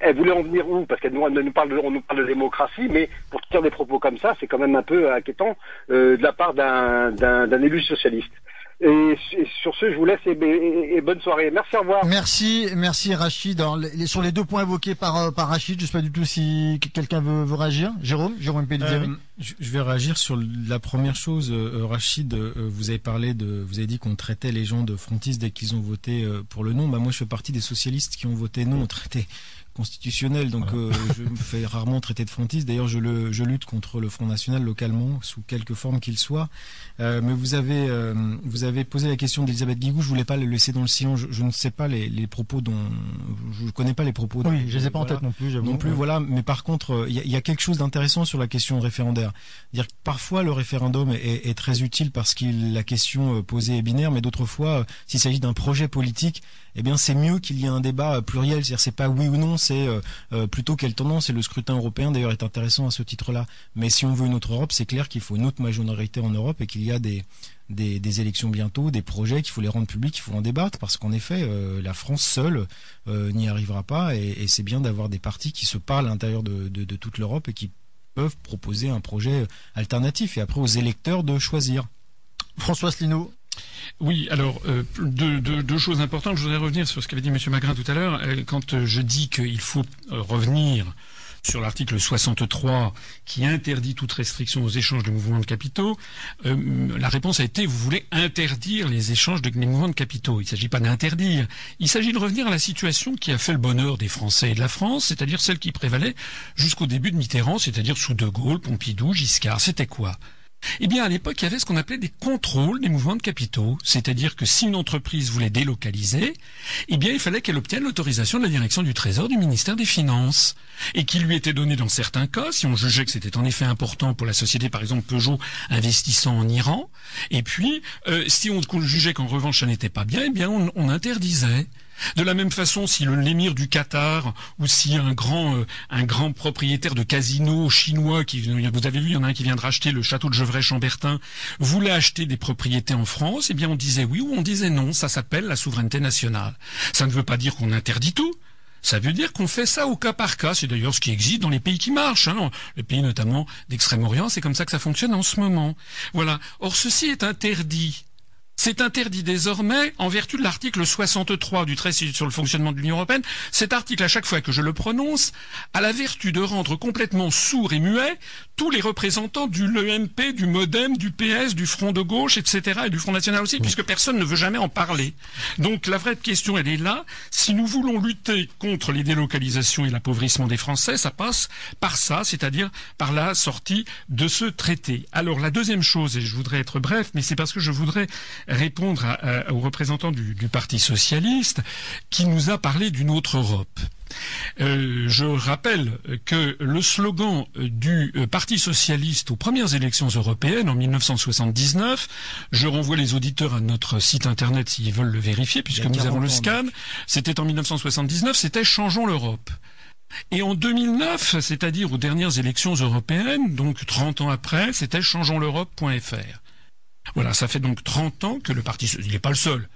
elle voulait en venir où? Parce qu'elle nous, parle de, on nous parle de démocratie, mais pour tenir des propos comme ça, c'est quand même un peu inquiétant de la part d'un élu socialiste. Et, et sur ce, je vous laisse et, et- et bonne soirée. Merci, au revoir. Merci, merci Rachid. Alors, les- sur les deux points évoqués par, euh, par Rachid, je sais pas du tout si quelqu'un veut, veut réagir. Jérôme, Jérôme. Euh, je vais réagir sur la première chose. Euh, euh, Rachid, vous avez parlé de, vous avez dit qu'on traitait les gens de frontistes dès qu'ils ont voté pour le non. Bah moi, je fais partie des socialistes qui ont voté non au traité constitutionnel, donc euh, je me fais rarement traiter de frontiste. D'ailleurs, je, le, je lutte contre le Front National localement, sous quelque forme qu'il soit. Euh, mais vous avez, euh, vous avez posé la question d'Elisabeth Guigou. Je voulais pas le laisser dans le silence. Je, je ne sais pas les, les propos dont, je connais pas les propos. Oui, dont- je les ai pas en tête non plus. Non plus, Ouais. voilà. Mais par contre, il y, a- il y a quelque chose d'intéressant sur la question référendaire. Dire que parfois le référendum est, est très utile parce que la question posée est binaire, mais d'autres fois, s'il s'agit d'un projet politique, eh bien c'est mieux qu'il y ait un débat pluriel. C'est-à-dire c'est pas oui ou non, c'est euh, euh, plutôt quelle tendance. Et le scrutin européen d'ailleurs est intéressant à ce titre-là. Mais si on veut une autre Europe, c'est clair qu'il faut une autre majorité en Europe et qu'il y a des des, élections bientôt, des projets qu'il faut les rendre publics, il faut en débattre parce qu'en effet, euh, la France seule n'y arrivera pas et, c'est bien d'avoir des partis qui se parlent à l'intérieur de, de, toute l'Europe et qui peuvent proposer un projet alternatif et après aux électeurs de choisir. François Asselineau. Oui, alors euh, deux, choses importantes. Je voudrais revenir sur ce qu'avait dit M. Magrin tout à l'heure. Euh, Quand euh, je dis qu'il faut revenir sur l'article 63 qui interdit toute restriction aux échanges de mouvements de capitaux, la réponse a été vous voulez interdire les échanges de mouvements de capitaux. Il ne s'agit pas d'interdire. Il s'agit de revenir à la situation qui a fait le bonheur des Français et de la France, c'est-à-dire celle qui prévalait jusqu'au début de Mitterrand, c'est-à-dire sous De Gaulle, Pompidou, Giscard. C'était quoi? Eh bien, à l'époque, il y avait ce qu'on appelait des contrôles des mouvements de capitaux. C'est-à-dire que si une entreprise voulait délocaliser, eh bien, il fallait qu'elle obtienne l'autorisation de la direction du Trésor du ministère des Finances. Et qui lui était donnée dans certains cas, si on jugeait que c'était en effet important pour la société, par exemple Peugeot investissant en Iran. Et puis, euh, si on jugeait qu'en revanche ça n'était pas bien, eh bien, on, on interdisait. De la même façon, si le- l'émir du Qatar ou si un grand, euh, un grand propriétaire de casino chinois, qui, vous avez vu, il y en a un qui vient de racheter le château de Gevrey-Chambertin, voulait acheter des propriétés en France, eh bien on disait oui ou on disait non. Ça s'appelle la souveraineté nationale. Ça ne veut pas dire qu'on interdit tout. Ça veut dire qu'on fait ça au cas par cas. C'est d'ailleurs ce qui existe dans les pays qui marchent. Hein. Les pays notamment d'Extrême-Orient, c'est comme ça que ça fonctionne en ce moment. Voilà. Or, ceci est interdit. C'est interdit désormais en vertu de l'article 63 du traité sur le fonctionnement de l'Union européenne. Cet article, à chaque fois que je le prononce, a la vertu de rendre complètement sourds et muets tous les représentants du l'EMP, du MoDem, du PS, du Front de gauche, etc. et du Front national aussi, puisque personne ne veut jamais en parler. Donc la vraie question, elle est là. Si nous voulons lutter contre les délocalisations et l'appauvrissement des Français, ça passe par ça, c'est-à-dire par la sortie de ce traité. Alors la deuxième chose, et je voudrais être bref, mais c'est parce que je voudrais répondre à- à- aux représentants du, du Parti socialiste qui nous a parlé d'une autre Europe. Euh, je rappelle que le slogan euh, du euh, Parti socialiste aux premières élections européennes en 1979, je renvoie les auditeurs à notre site internet s'ils veulent le vérifier, puisque nous avons 40 le scan, c'était en 1979, c'était Changeons l'Europe. Et en 2009, c'est-à-dire aux dernières élections européennes, donc 30 ans après, c'était changeonsl'Europe.fr. Voilà, ça fait donc 30 ans que le parti, il n'est pas le seul.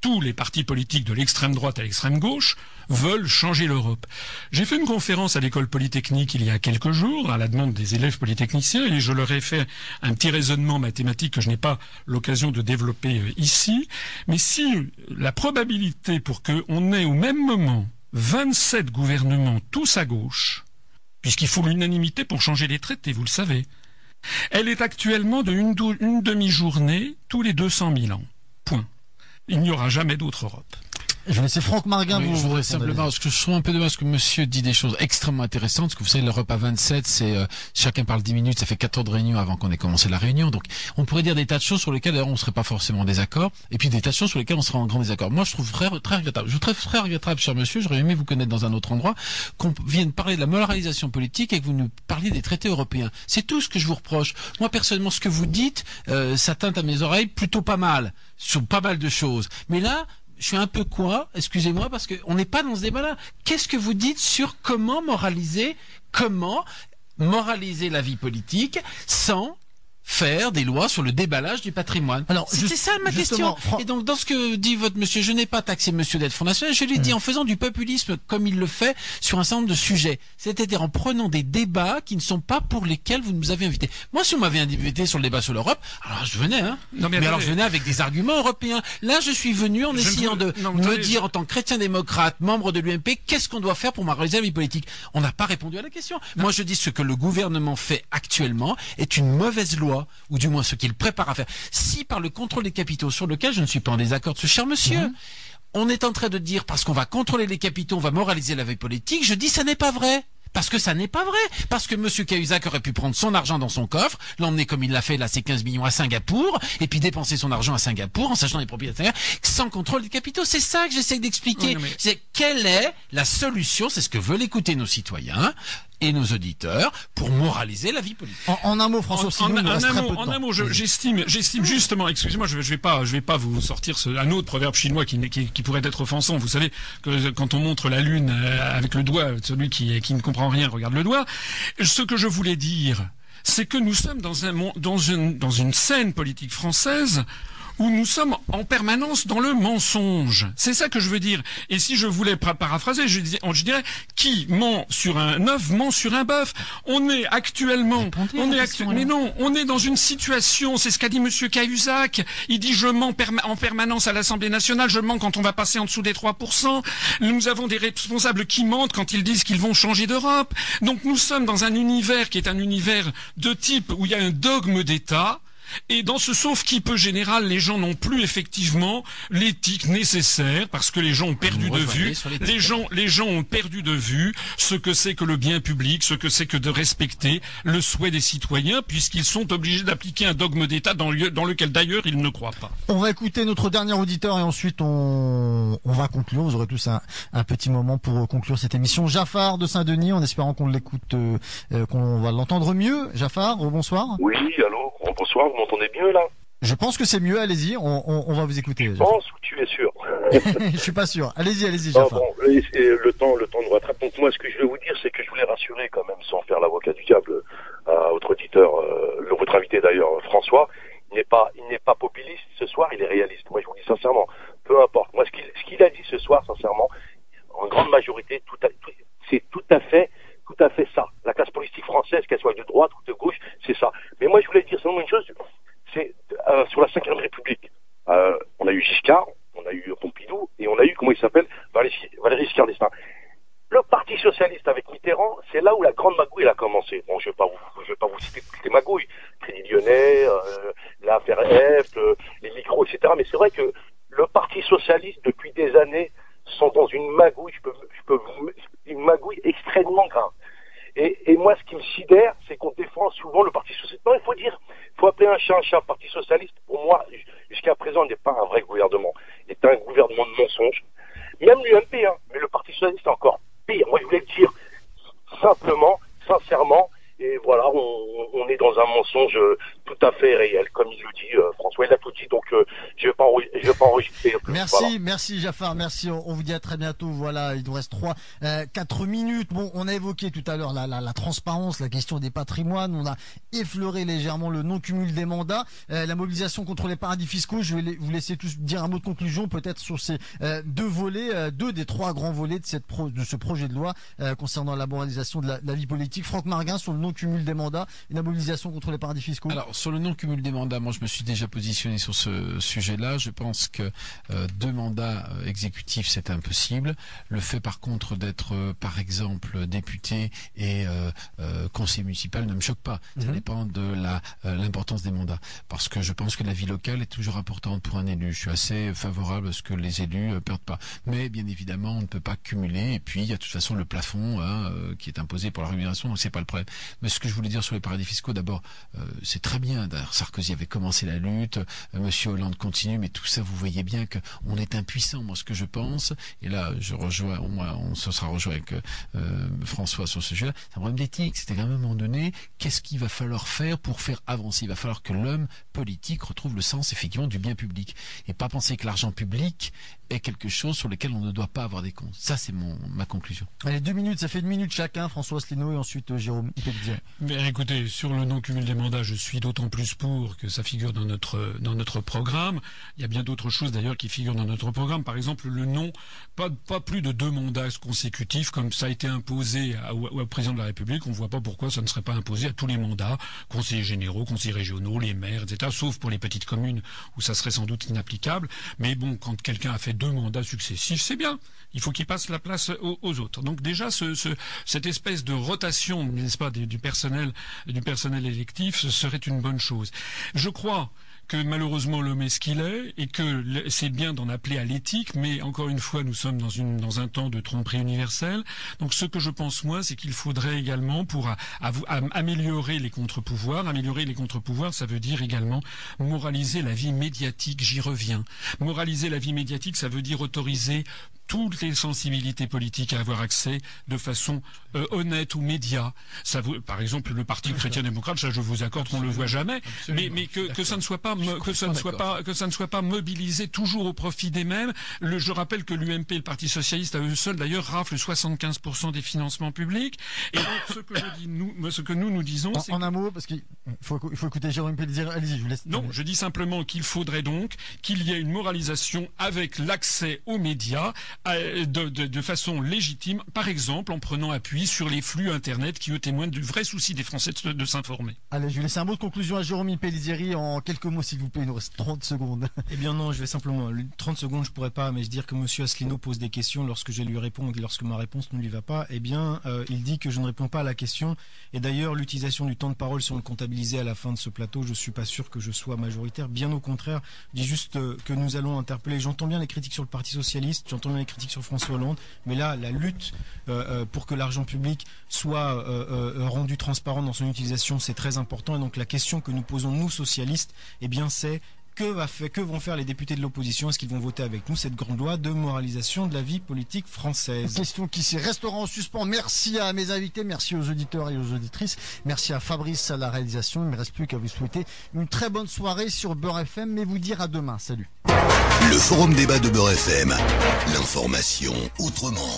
Tous les partis politiques de l'extrême droite à l'extrême gauche veulent changer l'Europe. J'ai fait une conférence à l'école polytechnique il y a quelques jours à la demande des élèves polytechniciens et je leur ai fait un petit raisonnement mathématique que je n'ai pas l'occasion de développer euh, ici. Mais si la probabilité pour qu'on ait au même moment 27 gouvernements tous à gauche, puisqu'il faut l'unanimité pour changer les traités, vous le savez, elle est actuellement de une, demi-journée tous les 200 000 ans. Point. Il n'y aura jamais d'autre Europe. Je vais laisser Franck Marguin Oui, vous je voudrais simplement, parce que je trouve un peu dommage que monsieur dit des choses extrêmement intéressantes, parce que vous savez, l'Europe à 27, c'est, euh, chacun parle 10 minutes, ça fait 4 heures de réunion avant qu'on ait commencé la réunion, donc on pourrait dire des tas de choses sur lesquelles d'ailleurs on serait pas forcément en désaccord, et puis des tas de choses sur lesquelles on serait en grand désaccord. Moi, je trouve très, très regrettable, je trouve très regrettable, cher monsieur, j'aurais aimé vous connaître dans un autre endroit, qu'on vienne parler de la moralisation politique et que vous nous parliez des traités européens. C'est tout ce que je vous reproche. Moi, personnellement, ce que vous dites, euh, ça teinte à mes oreilles plutôt pas mal, sur pas mal de choses. Mais là, je suis un peu quoi, excusez-moi, parce qu'on n'est pas dans ce débat-là. Qu'est-ce que vous dites sur comment moraliser, comment moraliser la vie politique sans faire des lois sur le déballage du patrimoine. Alors, c'était ça ma question. Fran- Et donc dans ce que dit votre monsieur, je n'ai pas taxé monsieur d'être Front National, je l'ai dit en faisant du populisme comme il le fait sur un certain nombre de sujets. C'est-à-dire en prenant des débats qui ne sont pas pour lesquels vous nous avez invités. Moi, si on m'avait invité sur le débat sur l'Europe, alors je venais, hein. Non, mais mais alors je venais avec des arguments européens. Là, je suis venu en Je essayant de non, me dire je- en tant que chrétien démocrate, membre de l'UMP, qu'est-ce qu'on doit faire pour moraliser la vie politique? On n'a pas répondu à la question. Moi, je dis ce que le gouvernement fait actuellement est une mauvaise loi, ou du moins ce qu'il prépare à faire. Si par le contrôle des capitaux, sur lequel je ne suis pas en désaccord de ce cher monsieur, Mhm. on est en train de dire parce qu'on va contrôler les capitaux, on va moraliser la vie politique, je dis ça n'est pas vrai. Parce que ça n'est pas vrai. Parce que M. Cahuzac aurait pu prendre son argent dans son coffre, l'emmener comme il l'a fait là, ces 15 millions à Singapour, et puis dépenser son argent à Singapour en sachant les propriétaires, sans contrôle des capitaux. C'est ça que j'essaie d'expliquer. Oui, non, mais- C'est quelle est la solution, c'est ce que veulent écouter nos citoyens et nos auditeurs pour moraliser la vie politique. En, en un mot, François, En, sinon en- un mot, en un mot, je- j'estime, j'estime justement, excusez-moi, je, je vais pas, je vais pas vous sortir ce, un autre proverbe chinois qui, n'est- qui, qui pourrait être offensant. Vous savez que quand on montre la lune euh, avec le doigt, celui qui, qui ne comprend rien regarde le doigt. Ce que je voulais dire, c'est que nous sommes dans une scène politique française où nous sommes en permanence dans le mensonge. C'est ça que je veux dire. Et si je voulais paraphraser, je, dis- je dirais qui ment sur un œuf ment sur un bœuf. On est actuellement, on est actu- mais non, on est dans une situation, c'est ce qu'a dit Monsieur Cahuzac. Il dit je mens en permanence à l'Assemblée nationale, je mens quand on va passer en dessous des 3%. Nous avons des responsables qui mentent quand ils disent qu'ils vont changer d'Europe. Donc nous sommes dans un univers qui est un univers de type où il y a un dogme d'État. Et dans ce sauf-qui peu général, les gens n'ont plus effectivement l'éthique nécessaire parce que les gens ont perdu de vue, les gens, les gens ont perdu de vue ce que c'est que le bien public, ce que c'est que de respecter le souhait des citoyens puisqu'ils sont obligés d'appliquer un dogme d'État dans, le- dans lequel d'ailleurs ils ne croient pas. On va écouter notre dernier auditeur et ensuite on, on va conclure. Vous aurez tous un, un petit moment pour euh, conclure cette émission. Jafar de Saint-Denis, en espérant qu'on l'écoute, euh, euh, qu'on va l'entendre mieux. Jafar, euh, bonsoir. Oui, allô, bonsoir, m'entendez mieux là Je pense que c'est mieux. Allez-y, on, on, on va vous écouter. Je pense ou tu es sûr Je suis pas sûr. Allez-y, allez-y, Ah, bon, le temps, le temps nous rattrape. Donc moi, ce que je vais vous dire, c'est que je voulais rassurer quand même, sans faire l'avocat du diable, à votre auditeur, euh, le votre invité d'ailleurs, François. Il n'est pas, il n'est pas populiste ce soir, il est réaliste. Moi, je vous dis sincèrement, peu importe. Moi, ce qu'il, ce qu'il a dit ce soir, sincèrement, en grande majorité, tout à- tout- c'est tout à fait, tout à fait ça. La classe politique française, qu'elle soit de droite ou de gauche, c'est ça. Mais moi, je voulais dire seulement une chose, c'est euh, sur la Cinquième République. Euh, on a eu Giscard, on a eu Pompidou, et on a eu, comment il s'appelle, Valéry, Giscard d'Estaing. Le Parti Socialiste avec Mitterrand, c'est là où la grande magouille a commencé. Bon, je vais pas vous, vais pas vous citer toutes les magouilles. Crédit Lyonnais, euh, l'affaire F, le- les micros, etc. Mais c'est vrai que le Parti Socialiste, depuis des années, sont dans une magouille, je peux, je peux, une magouille extrêmement grave. Et, et moi, ce qui me sidère, c'est qu'on défend souvent le Parti Socialiste. Non, il faut dire, il faut appeler un chat un chat. Le Parti Socialiste, pour moi, jusqu'à présent, n'est pas un vrai gouvernement. C'est un gouvernement de mensonges. Même l'UMP, hein, mais le Parti Socialiste est encore pire. Moi, je voulais le dire simplement, sincèrement, et voilà, on, on, est dans un mensonge tout à fait réel, comme il le dit François. Il a tout dit, donc je vais pas, je vais pas enregistrer. Merci, merci Jafar, merci. On, vous dit à très bientôt. Voilà, il nous reste trois, quatre minutes. Bon, on a évoqué tout à l'heure la, la, la, transparence, la question des patrimoines. On a effleuré légèrement le non-cumul des mandats, la mobilisation contre les paradis fiscaux. Je vais vous laisser tous dire un mot de conclusion, peut-être sur ces deux volets, deux des trois grands volets de cette de ce projet de loi concernant la moralisation de la, vie politique. Franck Marguin sur le non-cumul des mandats et la mobilisation contre les paradis fiscaux. Alors sur le non-cumul des mandats, moi je me suis déjà positionné sur ce sujet-là. Je pense que euh, deux mandats euh, exécutifs c'est impossible. Le fait par contre d'être euh, par exemple député et conseiller municipal ne me choque pas. Ça mhm. dépend de la l'importance des mandats. Parce que je pense que la vie locale est toujours importante pour un élu. Je suis assez favorable à ce que les élus perdent pas. Mais bien évidemment on ne peut pas cumuler. Et puis il y a de toute façon le plafond hein, qui est imposé pour la rémunération, donc c'est pas le problème. Mais ce que je voulais dire sur les paradis fiscaux, d'abord, c'est très bien. Sarkozy avait commencé la lutte, Monsieur Hollande continue, mais tout ça, vous voyez bien qu'on est impuissant. Moi, ce que je pense, et là, je rejoins, on se sera rejoint avec euh, François sur ce sujet-là, c'est un problème d'éthique. C'est à un moment donné, qu'est-ce qu'il va falloir faire pour faire avancer? Il va falloir que l'homme politique retrouve le sens effectivement du bien public et pas penser que l'argent public est quelque chose sur lequel on ne doit pas avoir des comptes. Ça, c'est mon ma conclusion. Allez, deux minutes, ça fait une minute chacun, François Asselineau et ensuite euh, Jérôme Mais écoutez, sur le non-cumul des mandats, je suis d'autant plus pour que ça figure dans notre dans notre programme. Il y a bien d'autres choses d'ailleurs qui figurent dans notre programme. Par exemple, le non, pas, pas plus de deux mandats consécutifs comme ça a été imposé au, président de la République. On ne voit pas pourquoi ça ne serait pas imposé à tous les mandats, conseillers généraux, conseillers régionaux, les maires, etc. Sauf pour les petites communes où ça serait sans doute inapplicable. Mais bon, quand quelqu'un a fait deux mandats successifs, c'est bien. Il faut qu'il passe la place aux, autres. Donc déjà, ce, cette espèce de rotation, n'est-ce pas, du personnel, du personnel électif, ce serait une bonne chose. Je crois que malheureusement l'homme est ce qu'il est et que c'est bien d'en appeler à l'éthique, mais encore une fois, nous sommes dans, un temps de tromperie universelle. Donc ce que je pense moi, c'est qu'il faudrait également, pour améliorer les contre-pouvoirs, améliorer les contre-pouvoirs, ça veut dire également moraliser la vie médiatique, j'y reviens. Moraliser la vie médiatique, ça veut dire autoriser toutes les sensibilités politiques à avoir accès de façon euh, honnête aux médias. Ça par exemple, le Parti chrétien-démocrate, ça je vous accorde qu'on le voit jamais, mais, mais que, que, ça ne soit pas que ça ne soit pas que ça ne soit pas mobilisé toujours au profit des mêmes. Le, je rappelle que l'UMP et le Parti socialiste à eux seuls d'ailleurs raflent 75% des financements publics. Et donc ce que je dis, nous, ce que nous nous disons, en, un mot parce qu'il faut, il faut écouter Jérôme Pellizier. Allez-y, je vous laisse. Non, je dis simplement qu'il faudrait donc qu'il y ait une moralisation avec l'accès aux médias euh, de, façon légitime, par exemple en prenant appui sur les flux Internet qui eux témoignent du vrai souci des Français de, s'informer. Allez, je vais laisser un mot de conclusion à Jérôme Pellizieri en quelques mots s'il vous plaît, il nous reste 30 secondes. Eh bien non, je vais simplement, 30 secondes je pourrais pas, mais je dire que Monsieur Asselineau pose des questions lorsque je lui réponds et lorsque ma réponse ne lui va pas, eh bien euh, il dit que je ne réponds pas à la question et d'ailleurs l'utilisation du temps de parole si on le comptabilisait à la fin de ce plateau, je suis pas sûr que je sois majoritaire, bien au contraire, je dis juste euh, que nous allons interpeller, j'entends bien les critiques sur le Parti Socialiste, j'entends bien les critiques sur François Hollande, mais là, la lutte euh, euh, pour que l'argent public soit euh, rendu transparent dans son utilisation, c'est très important. Et donc la question que nous posons, nous socialistes, eh bien c'est que, va que, vont faire les députés de l'opposition? Est-ce qu'ils vont voter avec nous cette grande loi de moralisation de la vie politique française? Question qui s'y restera en suspens. Merci à mes invités, merci aux auditeurs et aux auditrices, merci à Fabrice à la réalisation. Il ne me reste plus qu'à vous souhaiter une très bonne soirée sur Beurre FM, mais vous dire à demain. Salut. Le forum débat de Beurre FM, l'information autrement.